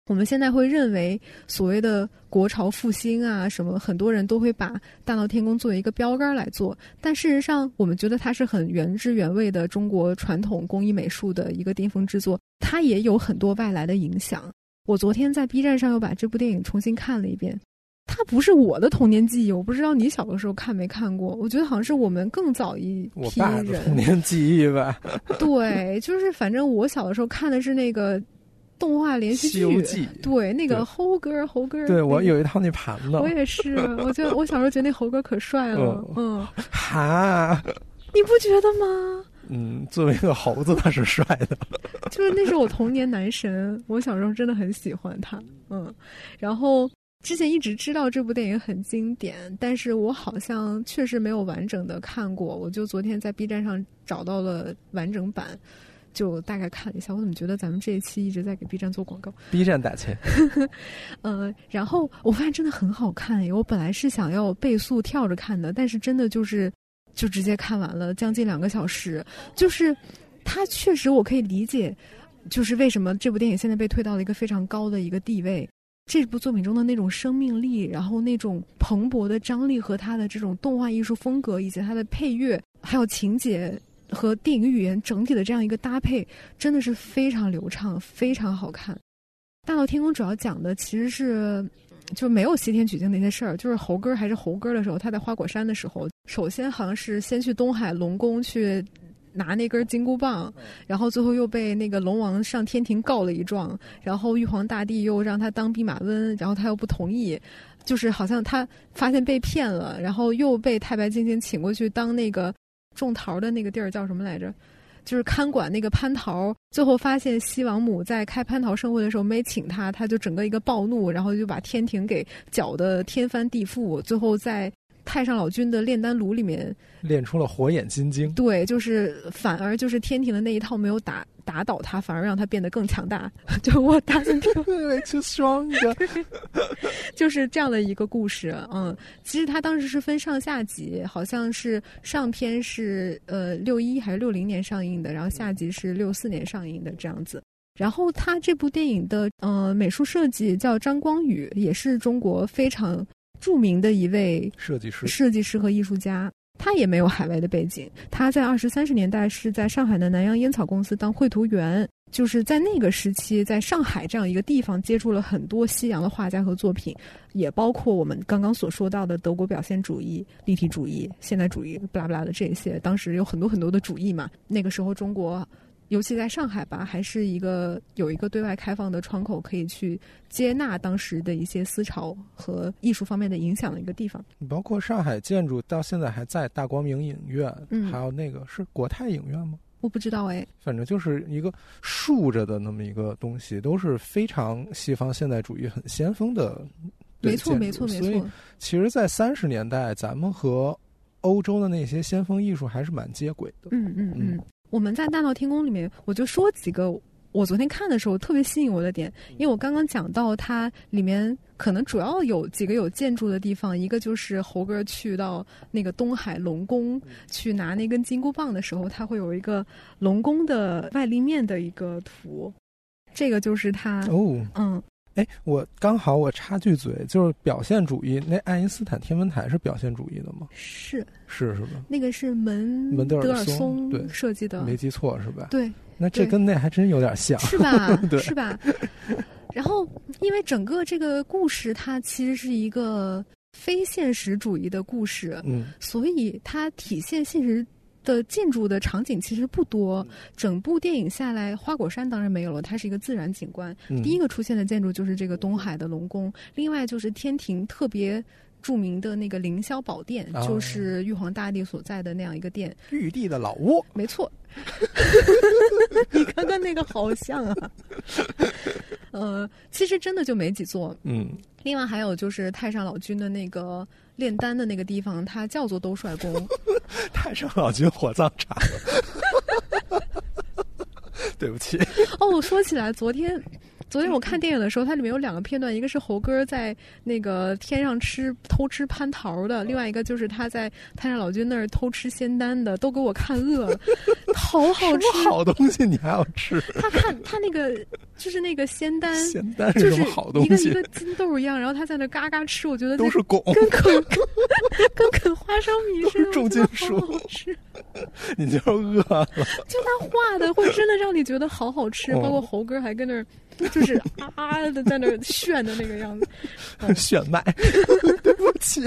我们现在会认为，所谓的国潮复兴啊，什么很多人都会把《大闹天宫》作为一个标杆来做。但事实上，我们觉得它是很原汁原味的中国传统工艺美术的一个巅峰之作。它也有很多外来的影响。我昨天在 B 站上又把这部电影重新看了一遍。它不是我的童年记忆，我不知道你小的时候看没看过。我觉得好像是我们更早一批人童年记忆吧。对，就是反正我小的时候看的是那个。动画连续剧，对那个猴哥，猴哥，对我有一套那盘子，我也是，我觉得我小时候觉得那猴哥可帅了，嗯，哈，你不觉得吗？嗯，作为一个猴子，他是帅的，就是那是我童年男神，我小时候真的很喜欢他，嗯，然后之前一直知道这部电影很经典，但是我好像确实没有完整的看过，我就昨天在 B 站上找到了完整版。就大概看了一下。我怎么觉得咱们这一期一直在给 B 站做广告？B 站打钱。呃，然后我发现真的很好看。我本来是想要倍速跳着看的，但是真的就是就直接看完了，将近两个小时。就是它确实我可以理解，就是为什么这部电影现在被推到了一个非常高的一个地位。这部作品中的那种生命力，然后那种蓬勃的张力和它的这种动画艺术风格，以及它的配乐，还有情节和电影语言整体的这样一个搭配，真的是非常流畅，非常好看。《大闹天宫》主要讲的其实是就没有西天取经那些事儿，就是猴哥还是猴哥的时候，他在花果山的时候，首先好像是先去东海龙宫去。拿那根金箍棒，然后最后又被那个龙王上天庭告了一状，然后玉皇大帝又让他当弼马温，然后他又不同意，就是好像他发现被骗了，然后又被太白金星请过去当那个种桃的那个地儿叫什么来着？就是看管那个蟠桃。最后发现西王母在开蟠桃盛会的时候没请他，他就整个一个暴怒，然后就把天庭给搅得天翻地覆，最后在。太上老君的炼丹炉里面炼出了火眼金睛，对，就是反而就是天庭的那一套没有打打倒他，反而让他变得更强大。就我打算听，too strong，就是这样的一个故事。嗯，其实他当时是分上下集，好像是上篇是呃六一还是六零年上映的，然后下集是六四年上映的这样子。然后他这部电影的呃美术设计叫张光宇，也是中国非常。著名的一位设计师、设计师和艺术家，他也没有海外的背景。他在二十三十年代是在上海的南洋烟草公司当绘图员，就是在那个时期，在上海这样一个地方接触了很多西洋的画家和作品，也包括我们刚刚所说到的德国表现主义、立体主义、现代主义，不拉不拉的这些。当时有很多很多的主义嘛。那个时候中国。尤其在上海吧，还是一个有一个对外开放的窗口，可以去接纳当时的一些思潮和艺术方面的影响的一个地方。你包括上海建筑到现在还在大光明影院，嗯，还有那个是国泰影院吗？我不知道哎，反正就是一个竖着的那么一个东西，都是非常西方现代主义很先锋的。没错，没错，没错。所以，其实，在三十年代，咱们和欧洲的那些先锋艺术还是蛮接轨的。嗯嗯嗯。我们在大闹天宫里面，我就说几个我昨天看的时候特别吸引我的点，因为我刚刚讲到它里面可能主要有几个有建筑的地方，一个就是猴哥去到那个东海龙宫去拿那根金箍棒的时候，它会有一个龙宫的外立面的一个图，这个就是它哦，嗯。哎，我刚好我插句嘴，就是表现主义。那爱因斯坦天文台是表现主义的吗？是是是吧？那个是门门德尔松对设计的，没记错是吧？对，那这跟那还真有点像，是吧？是吧？然后，因为整个这个故事它其实是一个非现实主义的故事，嗯，所以它体现现实。的建筑的场景其实不多，整部电影下来，花果山当然没有了，它是一个自然景观。第一个出现的建筑就是这个东海的龙宫，另外就是天庭特别著名的那个凌霄宝殿，就是玉皇大帝所在的那样一个殿。玉帝的老窝，没错。你看看那个好像啊。呃，其实真的就没几座。嗯。另外还有就是太上老君的那个。炼丹的那个地方，它叫做兜率宫。太上老君火葬场。对不起。哦，说起来，昨天。昨天我看电影的时候，它里面有两个片段，一个是猴哥在那个天上吃偷吃蟠桃的，另外一个就是他在太上老君那儿偷吃仙丹的，都给我看饿了，好好吃，好东西你还要吃？他看他那个就是那个仙丹，仙丹是什么好东西？一个一个金豆一样，然后他在那嘎嘎吃，我觉得都是汞，跟啃跟啃花生米似的，重金属，吃。你就是饿了？就他画的会真的让你觉得好好吃，包括猴哥还跟那儿。就是啊的在那炫的那个样子，炫迈，对不起，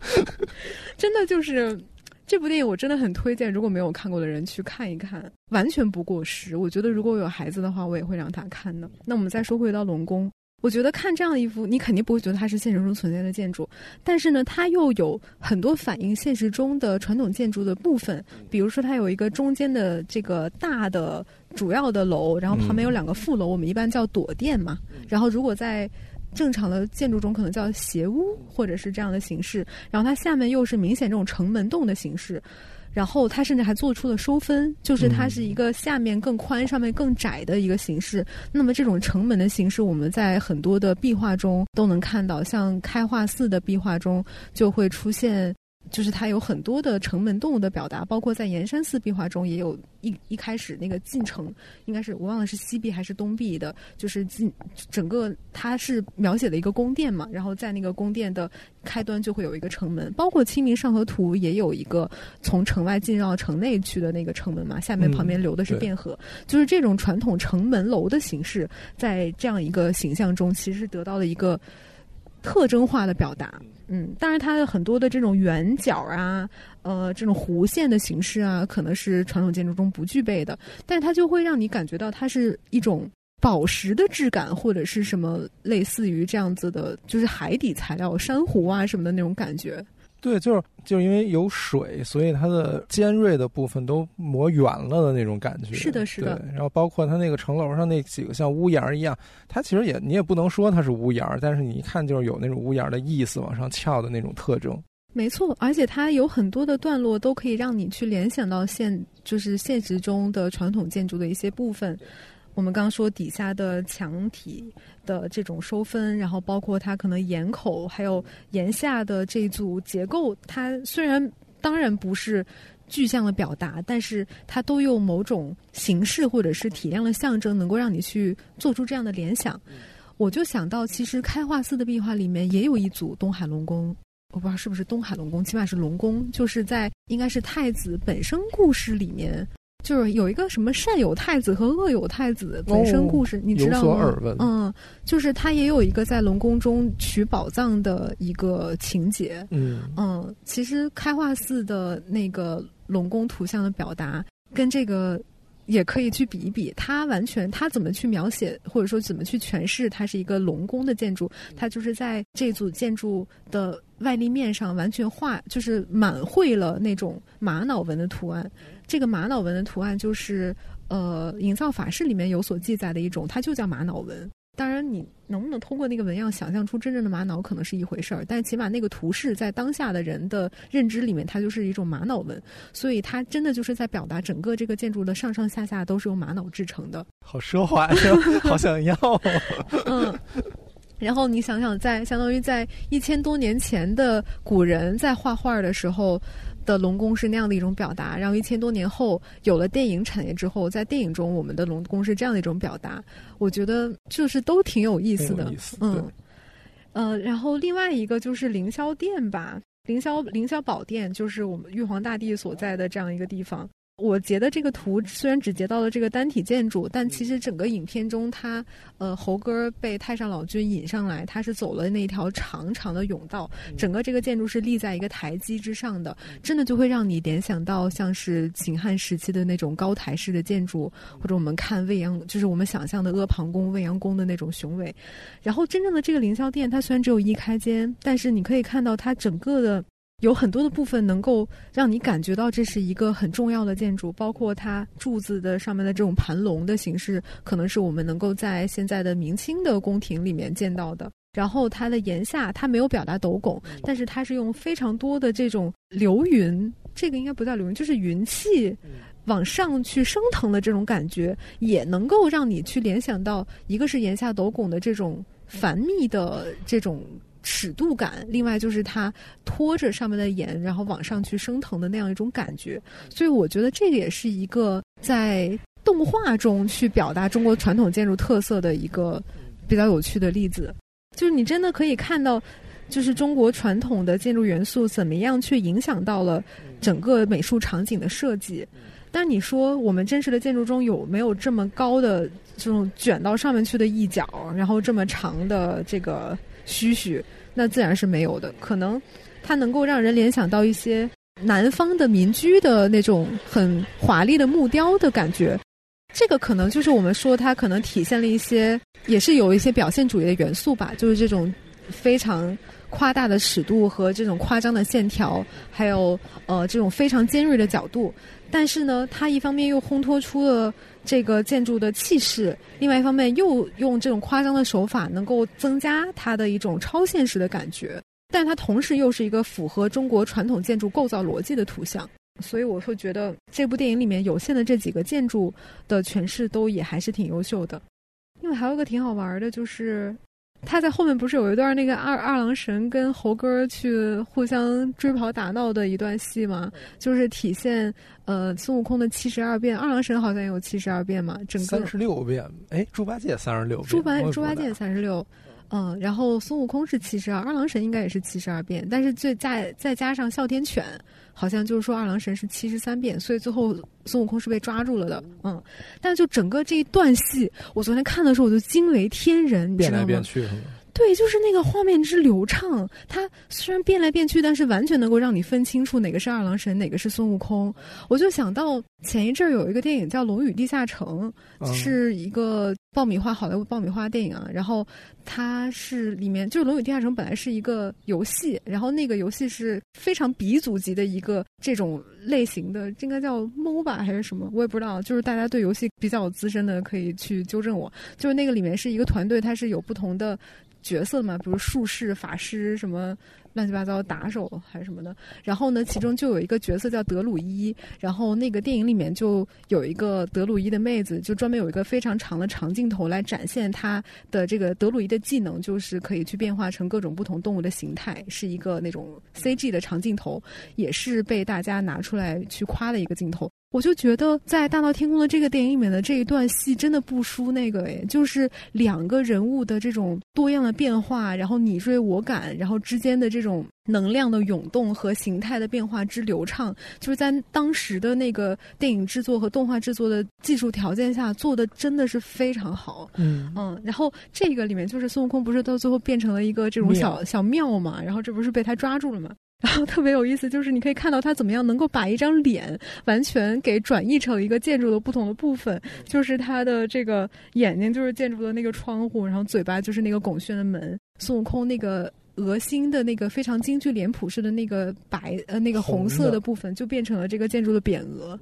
真的就是这部电影，我真的很推荐，如果没有看过的人去看一看，完全不过时。我觉得如果有孩子的话，我也会让他看的。那我们再说回到龙宫。我觉得看这样一幅，你肯定不会觉得它是现实中存在的建筑，但是呢，它又有很多反映现实中的传统建筑的部分。比如说，它有一个中间的这个大的主要的楼，然后旁边有两个副楼，我们一般叫躲殿嘛。然后，如果在正常的建筑中，可能叫斜屋或者是这样的形式。然后，它下面又是明显这种城门洞的形式。然后它甚至还做出了收分，就是它是一个下面更宽、上面更窄的一个形式。那么这种城门的形式，我们在很多的壁画中都能看到，像开化寺的壁画中就会出现。就是它有很多的城门动物的表达，包括在岩山寺壁画中也有一一开始那个进城，应该是我忘了是西壁还是东壁的，就是进整个它是描写了一个宫殿嘛，然后在那个宫殿的开端就会有一个城门，包括《清明上河图》也有一个从城外进绕城内去的那个城门嘛，下面旁边流的是汴河，就是这种传统城门楼的形式，在这样一个形象中，其实是得到了一个特征化的表达。嗯，当然，它的很多的这种圆角啊，呃，这种弧线的形式啊，可能是传统建筑中不具备的，但是它就会让你感觉到它是一种宝石的质感，或者是什么类似于这样子的，就是海底材料、珊瑚啊什么的那种感觉。对，就是就是因为有水，所以它的尖锐的部分都磨圆了的那种感觉。是的，是的。然后包括它那个城楼上那几个像屋檐一样，它其实也你也不能说它是屋檐，但是你一看就是有那种屋檐的意思，往上翘的那种特征。没错，而且它有很多的段落都可以让你去联想到现就是现实中的传统建筑的一些部分。我们刚刚说底下的墙体的这种收分，然后包括它可能檐口，还有檐下的这组结构，它虽然当然不是具象的表达，但是它都用某种形式或者是体量的象征，能够让你去做出这样的联想。我就想到，其实开化寺的壁画里面也有一组东海龙宫，我不知道是不是东海龙宫，起码是龙宫，就是在应该是太子本身故事里面。就是有一个什么善有太子和恶有太子本身故事，你知道吗？嗯，就是他也有一个在龙宫中取宝藏的一个情节。嗯嗯，其实开化寺的那个龙宫图像的表达跟这个也可以去比一比。他完全他怎么去描写，或者说怎么去诠释，它是一个龙宫的建筑，它就是在这组建筑的外立面上完全画，就是满绘了那种玛瑙纹的图案。这个玛瑙纹的图案就是，呃，营造法式里面有所记载的一种，它就叫玛瑙纹。当然，你能不能通过那个纹样想象出真正的玛瑙，可能是一回事儿。但起码那个图示在当下的人的认知里面，它就是一种玛瑙纹。所以它真的就是在表达整个这个建筑的上上下下都是由玛瑙制成的。好奢华呀，好想要。嗯。然后你想想，在相当于在一千多年前的古人在画画的时候。的龙宫是那样的一种表达，然后一千多年后有了电影产业之后，在电影中我们的龙宫是这样的一种表达，我觉得就是都挺有意思的，嗯，呃，然后另外一个就是凌霄殿吧，凌霄凌霄宝殿就是我们玉皇大帝所在的这样一个地方。我截的这个图虽然只截到了这个单体建筑，但其实整个影片中，他呃猴哥被太上老君引上来，他是走了那条长长的甬道，整个这个建筑是立在一个台基之上的，真的就会让你联想到像是秦汉时期的那种高台式的建筑，或者我们看未央，就是我们想象的阿房宫、未央宫的那种雄伟。然后真正的这个凌霄殿，它虽然只有一开间，但是你可以看到它整个的。有很多的部分能够让你感觉到这是一个很重要的建筑，包括它柱子的上面的这种盘龙的形式，可能是我们能够在现在的明清的宫廷里面见到的。然后它的檐下，它没有表达斗拱，但是它是用非常多的这种流云，这个应该不叫流云，就是云气往上去升腾的这种感觉，也能够让你去联想到，一个是檐下斗拱的这种繁密的这种。尺度感，另外就是它拖着上面的檐，然后往上去升腾的那样一种感觉，所以我觉得这个也是一个在动画中去表达中国传统建筑特色的一个比较有趣的例子。就是你真的可以看到，就是中国传统的建筑元素怎么样去影响到了整个美术场景的设计。但你说我们真实的建筑中有没有这么高的这种卷到上面去的一角，然后这么长的这个？虚虚，那自然是没有的。可能它能够让人联想到一些南方的民居的那种很华丽的木雕的感觉。这个可能就是我们说它可能体现了一些，也是有一些表现主义的元素吧。就是这种非常夸大的尺度和这种夸张的线条，还有呃这种非常尖锐的角度。但是呢，它一方面又烘托出了。这个建筑的气势，另外一方面又用这种夸张的手法，能够增加它的一种超现实的感觉，但它同时又是一个符合中国传统建筑构造逻辑的图像。所以我会觉得这部电影里面有限的这几个建筑的诠释都也还是挺优秀的。因为还有一个挺好玩的，就是他在后面不是有一段那个二二郎神跟猴哥去互相追跑打闹的一段戏吗？就是体现呃孙悟空的七十二变，二郎神好像有七十二变嘛，整个三十六变，哎，猪八戒三十六，猪八猪八戒三十六。嗯，然后孙悟空是七十二，二郎神应该也是七十二变，但是最再再加上哮天犬，好像就是说二郎神是七十三变，所以最后孙悟空是被抓住了的。嗯，但就整个这一段戏，我昨天看的时候我就惊为天人，你知道吗？变来变去是吗？对，就是那个画面之流畅，它虽然变来变去，但是完全能够让你分清楚哪个是二郎神，哪个是孙悟空。我就想到前一阵儿有一个电影叫《龙与地下城》，是一个爆米花好莱坞爆米花电影啊。然后它是里面就是《龙与地下城》本来是一个游戏，然后那个游戏是非常鼻祖级的一个这种类型的，应该叫 MOBA 还是什么，我也不知道。就是大家对游戏比较资深的可以去纠正我。就是那个里面是一个团队，它是有不同的。角色嘛，比如术士、法师什么乱七八糟打手还是什么的。然后呢，其中就有一个角色叫德鲁伊。然后那个电影里面就有一个德鲁伊的妹子，就专门有一个非常长的长镜头来展现她的这个德鲁伊的技能，就是可以去变化成各种不同动物的形态，是一个那种 CG 的长镜头，也是被大家拿出来去夸的一个镜头。我就觉得在《大闹天宫》的这个电影里面的这一段戏真的不输那个诶，就是两个人物的这种多样的变化，然后你追我赶，然后之间的这种能量的涌动和形态的变化之流畅，就是在当时的那个电影制作和动画制作的技术条件下做的真的是非常好。嗯嗯，然后这个里面就是孙悟空不是到最后变成了一个这种小小庙嘛，然后这不是被他抓住了吗？然后特别有意思，就是你可以看到他怎么样能够把一张脸完全给转译成一个建筑的不同的部分，就是他的这个眼睛就是建筑的那个窗户，然后嘴巴就是那个拱轩的门，孙悟空那个额心的那个非常京剧脸谱式的那个白呃那个红色的部分就变成了这个建筑的匾额，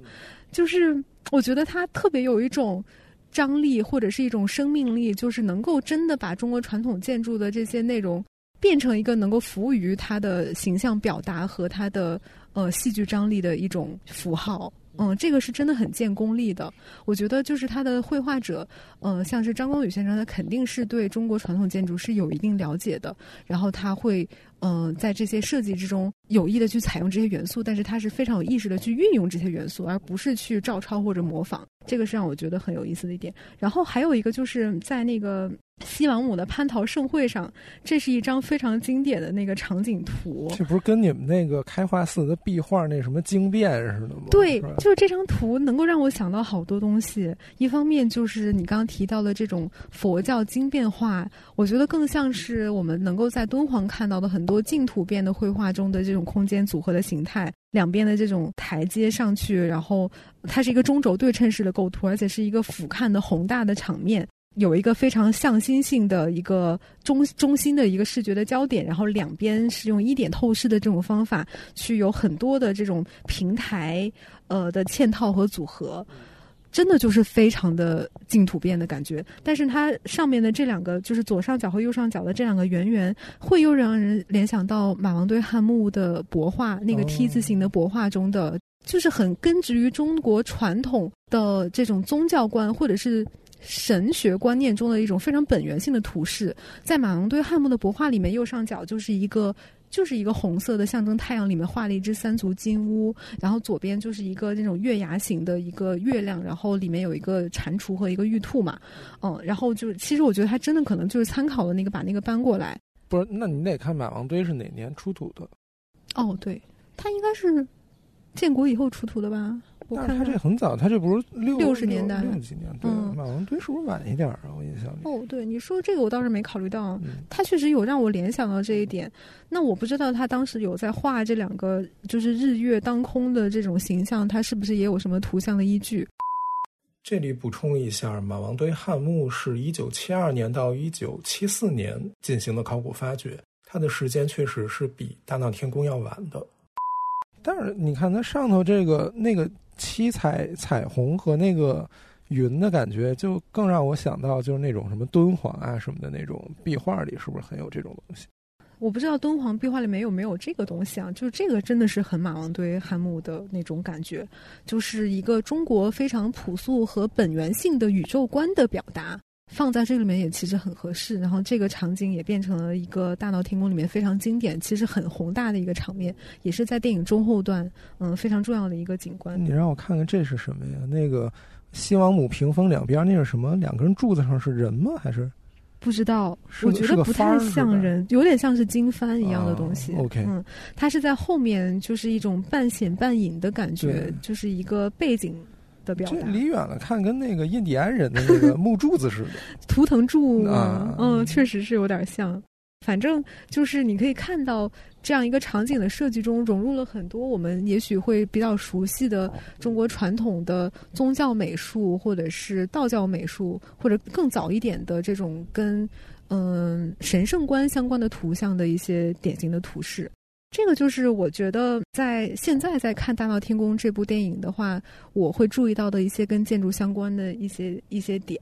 就是我觉得他特别有一种张力或者是一种生命力，就是能够真的把中国传统建筑的这些内容。变成一个能够服务于他的形象表达和他的呃戏剧张力的一种符号，嗯，这个是真的很见功力的。我觉得就是他的绘画者，嗯，像是张光宇先生，他肯定是对中国传统建筑是有一定了解的，然后他会嗯在这些设计之中有意的去采用这些元素，但是它是非常有意识的去运用这些元素，而不是去照抄或者模仿。这个是让我觉得很有意思的一点。然后还有一个就是在那个。西王母的蟠桃盛会上，这是一张非常经典的那个场景图。这不是跟你们那个开化寺的壁画那什么经变似的吗？对，就是这张图能够让我想到好多东西。一方面就是你刚刚提到的这种佛教经变化，我觉得更像是我们能够在敦煌看到的很多多净土变的绘画中的这种空间组合的形态。两边的这种台阶上去，然后它是一个中轴对称式的构图，而且是一个俯瞰的宏大的场面。有一个非常向心性的一个中中心的一个视觉的焦点，然后两边是用一点透视的这种方法去有很多的这种平台呃的嵌套和组合，真的就是非常的净土变的感觉。但是它上面的这两个就是左上角和右上角的这两个圆圆，会又让人联想到马王堆汉墓的帛画那个 T 字形的帛画中的，就是很根植于中国传统的这种宗教观或者是。神学观念中的一种非常本源性的图示，在马王堆汉墓的帛画里面，右上角就是一个就是一个红色的象征太阳，里面画了一只三足金乌，然后左边就是一个那种月牙形的一个月亮，然后里面有一个蟾蜍和一个玉兔嘛，嗯，然后就其实我觉得他真的可能就是参考了那个把那个搬过来。不是，那你得看马王堆是哪年出土的？哦，对，它应该是建国以后出土的吧。但是他这很早，他这不是六六十年代六几年？对，马王堆是不是晚一点啊？我印象里。哦，对，你说这个我倒是没考虑到，他确实有让我联想到这一点。那我不知道他当时有在画这两个就是日月当空的这种形象，他是不是也有什么图像的依据？这里补充一下，马王堆汉墓是一九七二年到一九七四年进行的考古发掘，它的时间确实是比大闹天宫要晚的。但是你看它上头这个那个。七彩彩虹和那个云的感觉，就更让我想到就是那种什么敦煌啊什么的那种壁画里，是不是很有这种东西？我不知道敦煌壁画里面有没有这个东西啊？就是这个真的是很马王堆汉墓的那种感觉，就是一个中国非常朴素和本源性的宇宙观的表达，放在这里面也其实很合适。然后这个场景也变成了一个大闹天宫里面非常经典、其实很宏大的一个场面，也是在电影中后段嗯非常重要的一个景观。你让我看看这是什么呀？那个西王母屏风两边那是什么？两根柱子上是人吗？还是？不知道，我觉得不太像人，有点像是经幡一样的东西。OK，嗯，它是在后面，就是一种半显半隐的感觉，就是一个背景的表达。离远了看，跟那个印第安人的那个木柱子似的，图腾柱啊，嗯，确实是有点像。反正就是你可以看到这样一个场景的设计中融入了很多我们也许会比较熟悉的中国传统的宗教美术，或者是道教美术，或者更早一点的这种跟嗯神圣观相关的图像的一些典型的图式。这个就是我觉得在现在在看《大闹天宫》这部电影的话，我会注意到的一些跟建筑相关的一些一些点。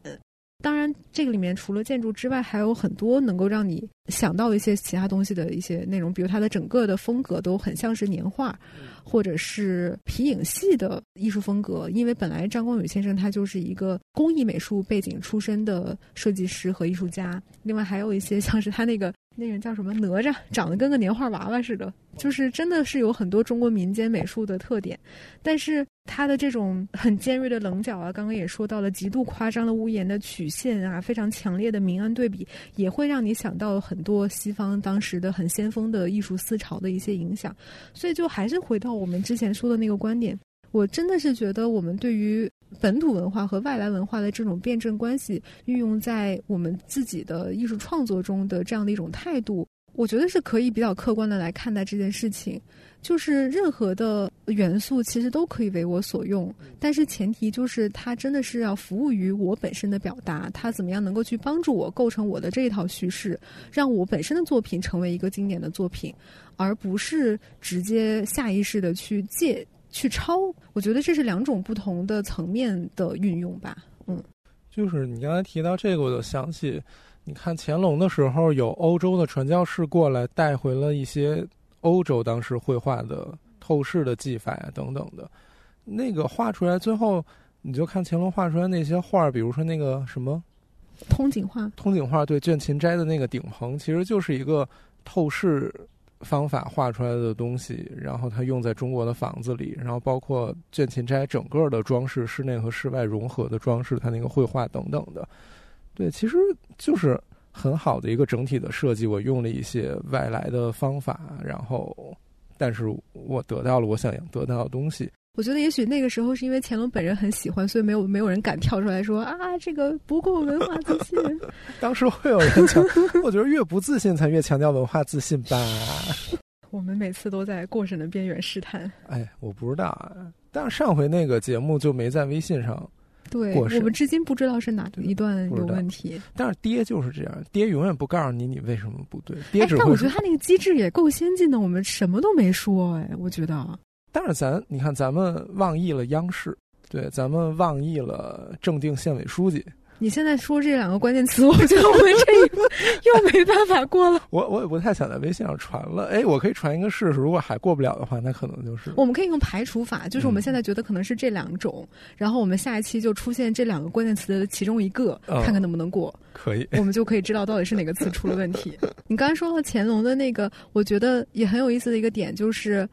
当然，这个里面除了建筑之外，还有很多能够让你想到一些其他东西的一些内容，比如它的整个的风格都很像是年画，或者是皮影戏的艺术风格。因为本来张光宇先生他就是一个工艺美术背景出身的设计师和艺术家，另外还有一些像是他那个。那人叫什么？哪吒长得跟个年画娃娃似的，就是真的是有很多中国民间美术的特点。但是他的这种很尖锐的棱角啊，刚刚也说到了极度夸张的屋檐的曲线啊，非常强烈的明暗对比，也会让你想到很很多西方当时的很先锋的艺术思潮的一些影响。所以就还是回到我们之前说的那个观点，我真的是觉得我们对于。本土文化和外来文化的这种辩证关系，运用在我们自己的艺术创作中的这样的一种态度，我觉得是可以比较客观的来看待这件事情。就是任何的元素其实都可以为我所用，但是前提就是它真的是要服务于我本身的表达，它怎么样能够去帮助我构成我的这一套叙事，让我本身的作品成为一个经典的作品，而不是直接下意识的去借。去抄，我觉得这是两种不同的层面的运用吧。嗯，就是你刚才提到这个，我就想起，你看乾隆的时候，有欧洲的传教士过来，带回了一些欧洲当时绘画的透视的技法呀，等等的。那个画出来，最后你就看乾隆画出来那些画，比如说那个什么通景画，通景画对，卷勤斋的那个顶棚，其实就是一个透视。方法画出来的东西，然后它用在中国的房子里，然后包括卷勤斋整个的装饰，室内和室外融合的装饰，它那个绘画等等的，对，其实就是很好的一个整体的设计。我用了一些外来的方法，然后，但是我得到了我想要得到的东西。我觉得也许那个时候是因为乾隆本人很喜欢，所以没有没有人敢跳出来说啊，这个不够文化自信。当时会有人强，我觉得越不自信才越强调文化自信吧。我们每次都在过审的边缘试探。哎，我不知道啊，但是上回那个节目就没在微信上对，我们至今不知道是哪一段有问题。但是爹就是这样，爹永远不告诉你你为什么不对。爹只会。但我觉得他那个机制也够先进的，我们什么都没说。哎，我觉得。但是咱你看，咱们忘记了央视，对，咱们忘记了正定县委书记。你现在说这两个关键词，我觉得我们这一步 又没办法过了。我我也不太想在微信上传了。哎，我可以传一个试试，如果还过不了的话，那可能就是我们可以用排除法，就是我们现在觉得可能是这两种，然后我们下一期就出现这两个关键词的其中一个，看看能不能过。可以，我们就可以知道到底是哪个词出了问题。你刚才说到乾隆的那个，我觉得也很有意思的一个点就是。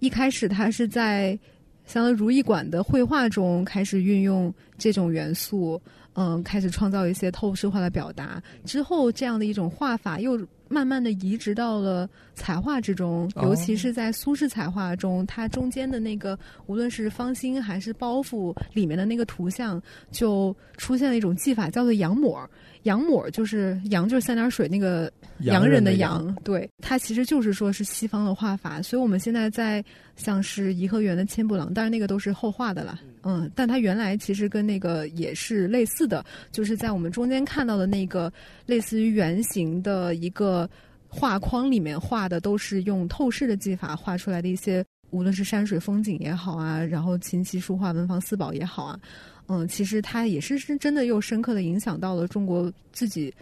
一开始，他是在相当于如意馆的绘画中开始运用这种元素，嗯，开始创造一些透视化的表达。之后，这样的一种画法又慢慢的移植到了彩画之中，尤其是在苏式彩画中，它中间的那个无论是方心还是包袱里面的那个图像，就出现了一种技法，叫做羊抹。羊抹就是羊，就是三点水那个洋人的洋，对，它其实就是说是西方的画法。所以我们现在在像是颐和园的千步廊，当然那个都是后画的了，嗯，但它原来其实跟那个也是类似的，就是在我们中间看到的那个类似于圆形的一个画框里面画的，都是用透视的技法画出来的一些，无论是山水风景也好啊，然后琴棋书画文房四宝也好啊。嗯，其实它也是是真的又深刻的影响到了中国自己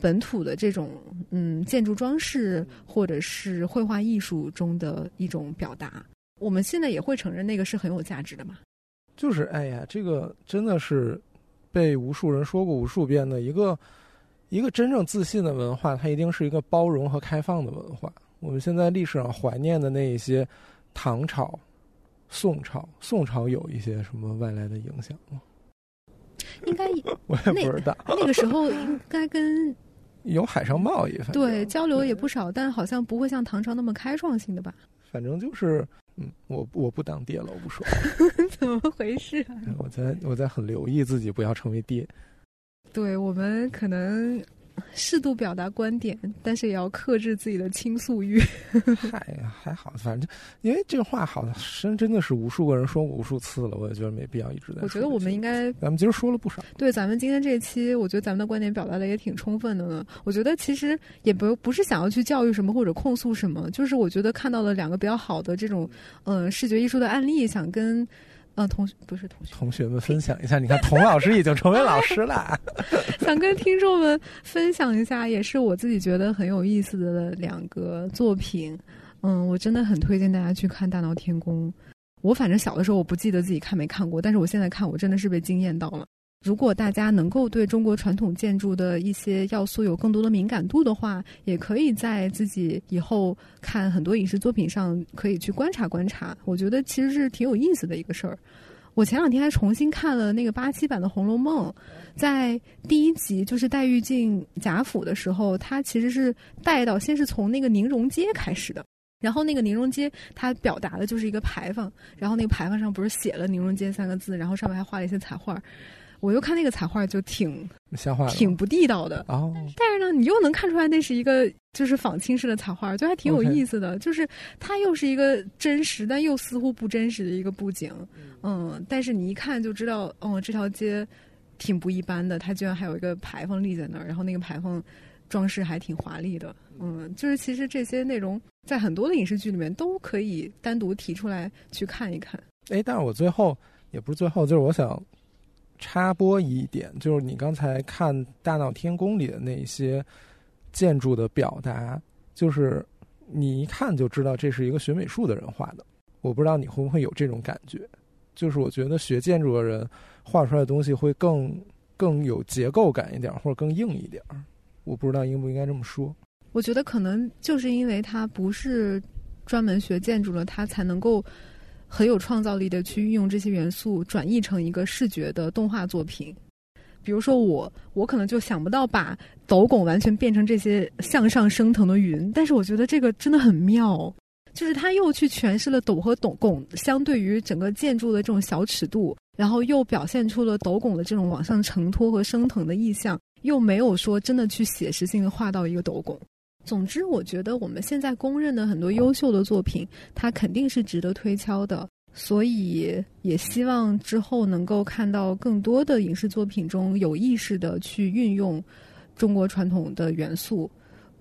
本土的这种嗯建筑装饰或者是绘画艺术中的一种表达。我们现在也会承认那个是很有价值的嘛？就是哎呀，这个真的是被无数人说过无数遍的一个一个真正自信的文化，它一定是一个包容和开放的文化。我们现在历史上怀念的那一些唐朝、宋朝，宋朝有一些什么外来的影响吗？应该 我也不知道。那个时候应该跟有海上贸易，对交流也不少，但好像不会像唐朝那么开创性的吧？反正就是，嗯，我我不当爹了，我不说。怎么回事？我在我在很留意自己不要成为爹。对我们可能。适度表达观点，但是也要克制自己的倾诉欲。嗨，还好，反正因为这个话好像真的是无数个人说过无数次了，我也觉得没必要一直在。我觉得我们应该，咱们今儿说了不少。对，咱们今天这一期，我觉得咱们的观点表达的也挺充分的呢。我觉得其实也不不是想要去教育什么或者控诉什么，就是我觉得看到了两个比较好的这种嗯视觉艺术的案例，想跟。嗯，同学不是同学，同学们分享一下。你看，童老师已经成为老师了，想跟听众们分享一下，也是我自己觉得很有意思的两个作品。嗯，我真的很推荐大家去看《大闹天宫》。我反正小的时候我不记得自己看没看过，但是我现在看，我真的是被惊艳到了。如果大家能够对中国传统建筑的一些要素有更多的敏感度的话，也可以在自己以后看很多影视作品上可以去观察观察。我觉得其实是挺有意思的一个事儿。我前两天还重新看了那个八七版的《红楼梦》，在第一集就是黛玉进贾府的时候，它其实是带到先是从那个宁荣街开始的，然后那个宁荣街它表达的就是一个牌坊，然后那个牌坊上不是写了“宁荣街”三个字，然后上面还画了一些彩画。我又看那个彩画，就挺瞎画，挺不地道的哦。但是呢，你又能看出来那是一个就是仿清式的彩画，就还挺有意思的。就是它又是一个真实，但又似乎不真实的一个布景。嗯，但是你一看就知道，哦，这条街挺不一般的。它居然还有一个牌坊立在那儿，然后那个牌坊装饰还挺华丽的。嗯，就是其实这些内容在很多的影视剧里面都可以单独提出来去看一看。哎，但是我最后也不是最后，就是我想。插播一点，就是你刚才看《大闹天宫》里的那些建筑的表达，就是你一看就知道这是一个学美术的人画的。我不知道你会不会有这种感觉，就是我觉得学建筑的人画出来的东西会更更有结构感一点，或者更硬一点。我不知道应不应该这么说。我觉得可能就是因为他不是专门学建筑的，他才能够。很有创造力的去运用这些元素，转译成一个视觉的动画作品。比如说我，我可能就想不到把斗拱完全变成这些向上升腾的云，但是我觉得这个真的很妙，就是他又去诠释了斗和斗拱相对于整个建筑的这种小尺度，然后又表现出了斗拱的这种往上承托和升腾的意象，又没有说真的去写实性的画到一个斗拱。总之，我觉得我们现在公认的很多优秀的作品，它肯定是值得推敲的。所以，也希望之后能够看到更多的影视作品中有意识的去运用中国传统的元素，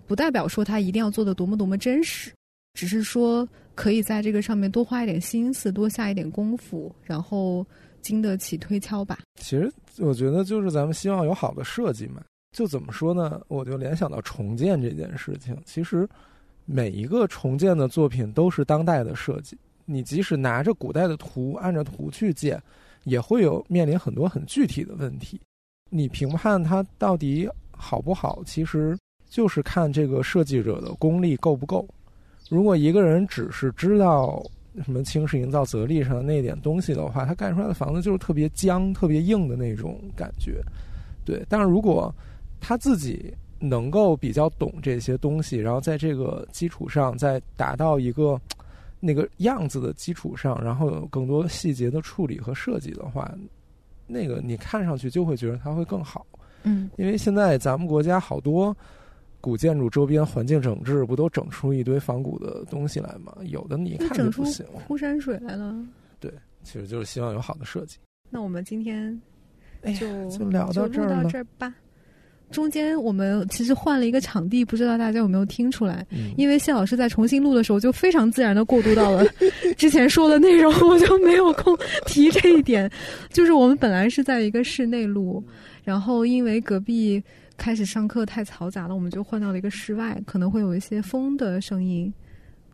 不代表说它一定要做的多么多么真实，只是说可以在这个上面多花一点心思，多下一点功夫，然后经得起推敲吧。其实，我觉得就是咱们希望有好的设计嘛。就怎么说呢？我就联想到重建这件事情。其实，每一个重建的作品都是当代的设计。你即使拿着古代的图，按照图去建，也会有面临很多很具体的问题。你评判它到底好不好，其实就是看这个设计者的功力够不够。如果一个人只是知道什么轻视营造则力上的那点东西的话，他盖出来的房子就是特别僵、特别硬的那种感觉。对，但是如果他自己能够比较懂这些东西，然后在这个基础上再达到一个 那个样子的基础上，然后有更多细节的处理和设计的话，那个你看上去就会觉得它会更好。嗯，因为现在咱们国家好多古建筑周边环境整治，不都整出一堆仿古的东西来吗？有的你一看就不行，枯山水来了。对，其实就是希望有好的设计。那我们今天就就聊到这儿这儿吧。中间我们其实换了一个场地，不知道大家有没有听出来？嗯因为谢老师在重新录的时候，就非常自然的过渡到了 之前说的内容，我就没有空提这一点。就是我们本来是在一个室内录，然后因为隔壁开始上课太嘈杂了，我们就换到了一个室外，可能会有一些风的声音。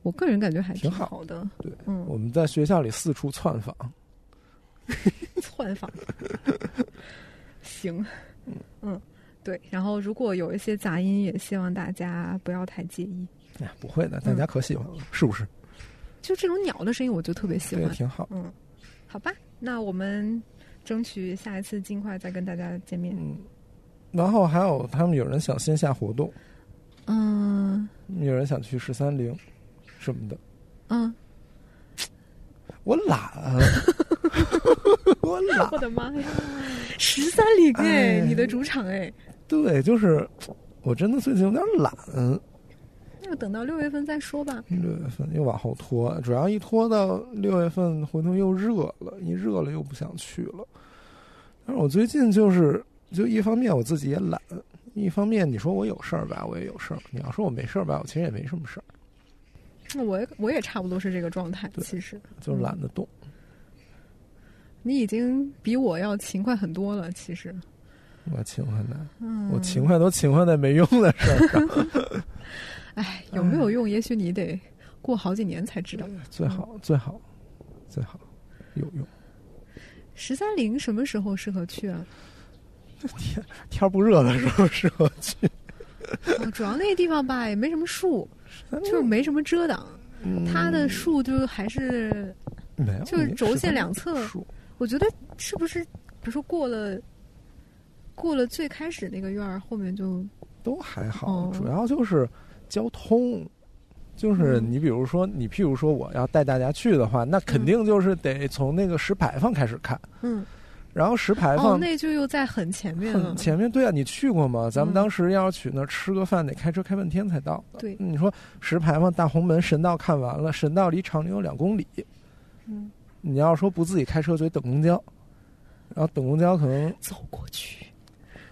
我个人感觉还挺好好的，对，嗯，我们在学校里四处窜访，窜访。行，嗯，对。然后如果有一些杂音，也希望大家不要太介意。哎，不会的，大家可喜欢了，是不是？就这种鸟的声音，我就特别喜对，欢。挺好。嗯，好吧，那我们争取下一次尽快再跟大家见面。嗯，然后还有他们有人想线下活动，嗯有人想去十三陵什么的，嗯，我懒，我懒我。的妈呀，十三陵哎，哎你的主场哎，对，就是我真的最近有点懒，那就等到六月份再说吧。六月份又往后拖，主要一拖到六月份，回头又热了，一热了又不想去了。但是我最近就是，就一方面我自己也懒，一方面你说我有事儿吧，我也有事儿；你要说我没事儿吧，我其实也没什么事儿，那我也我也差不多是这个状态，其实就是懒得动。你已经比我要勤快很多了。其实，我勤快的，嗯，我勤快都勤快在没用的事儿上。哎，有没有用？也许你得过好几年才知道。最好最好最好有用。十三陵什么时候适合去啊？天天儿不热的时候适合去，哦主要那个地方吧也没什么树，就是没什么遮挡。嗯它的树就还是，没有，就是轴线两侧我觉得是不是，比如说过了，过了最开始那个院儿，后面就都还好，哦主要就是交通。就是嗯你比如说，你譬如说我要带大家去的话，那肯定就是得从那个石牌坊开始看，嗯，然后石牌哦，坊那就又在很前面了很。前面。对啊，你去过吗？咱们嗯当时要去那儿吃个饭，得开车开半天才到的。对你说石牌坊、大红门、神道看完了，神道离长陵有两公里，嗯，你要说不自己开车，就得等公交，然后等公交可能走过去，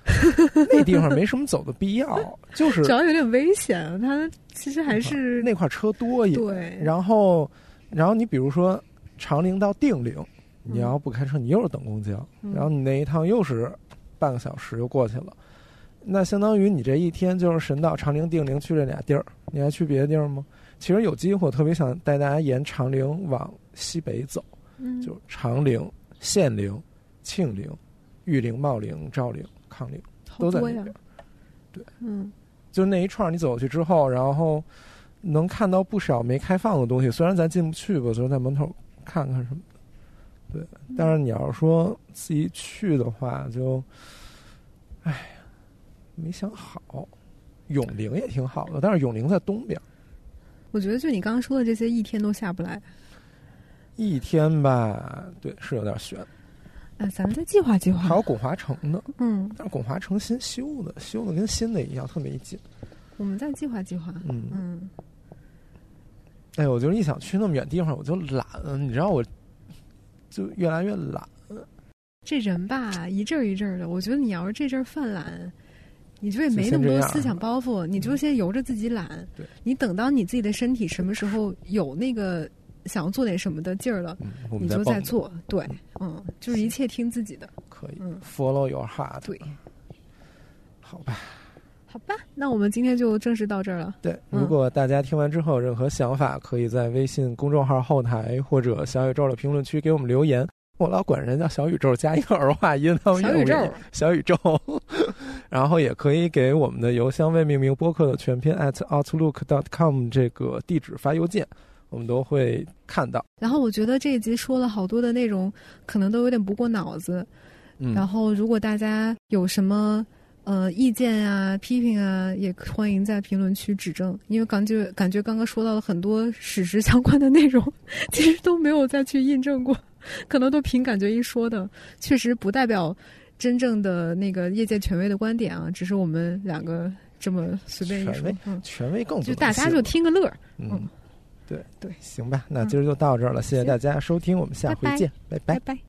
那地方没什么走的必要，就是主要有点危险。它其实还是那块车多也。对，然后，然后你比如说长陵到定陵，嗯你要不开车，你又是等公交，嗯然后你那一趟又是半个小时又过去了，那相当于你这一天就是神道、长陵、定陵去这俩地儿，你还去别的地儿吗？其实有机会，我特别想带大家沿长陵往西北走，嗯，就长陵、献陵、庆陵、玉陵、茂陵、昭陵、康陵好多呀都在那边。。对嗯就那一串你走过去之后，然后能看到不少没开放的东西。虽然咱进不去吧，就是在门口看看什么的。对，但是你要是说自己去的话，就，哎呀，没想好。永陵也挺好的，但是永陵在东边，我觉得就你刚刚说的这些，一天都下不来。一天吧，对，是有点悬。哎，咱们再计划计划。还有巩华城呢，嗯，但是拱华城新修的，修的跟新的一样，特没劲。我们再计划计划。嗯，嗯，哎，我就是一想去那么远地方，我就懒，你知道我，就越来越懒。这人吧，一阵儿一阵儿的。我觉得你要是这阵儿犯懒，你就也没那么多思想包袱，你就先由着自己懒。对，你等到你自己的身体什么时候有那个想要做点什么的劲儿了，嗯，我你就在做。对，嗯，就是一切听自己的。可以、嗯 follow your heart。对，好吧，好吧，那我们今天就正式到这儿了。对。嗯如果大家听完之后有任何想法，可以在微信公众号后台或者小宇宙的评论区给我们留言。我老管人叫小宇宙，加一个儿化音，他们小宇宙小宇宙。然后也可以给我们的邮箱未命名播客的全拼 at outlook dot com 这个地址发邮件，我们都会看到。然后我觉得这一集说了好多的内容，可能都有点不过脑子。嗯，然后，如果大家有什么呃意见啊、批评啊，也欢迎在评论区指正。因为感觉感觉刚刚说到了很多史实相关的内容，其实都没有再去印证过，可能都凭感觉一说的，确实不代表真正的那个业界权威的观点啊，只是我们两个这么随便一说权威，嗯，权威更就大家就听个乐儿。嗯嗯，对。对行吧，那今儿就到这儿了，谢谢大家收听，我们下回拜拜。见，拜拜。拜拜。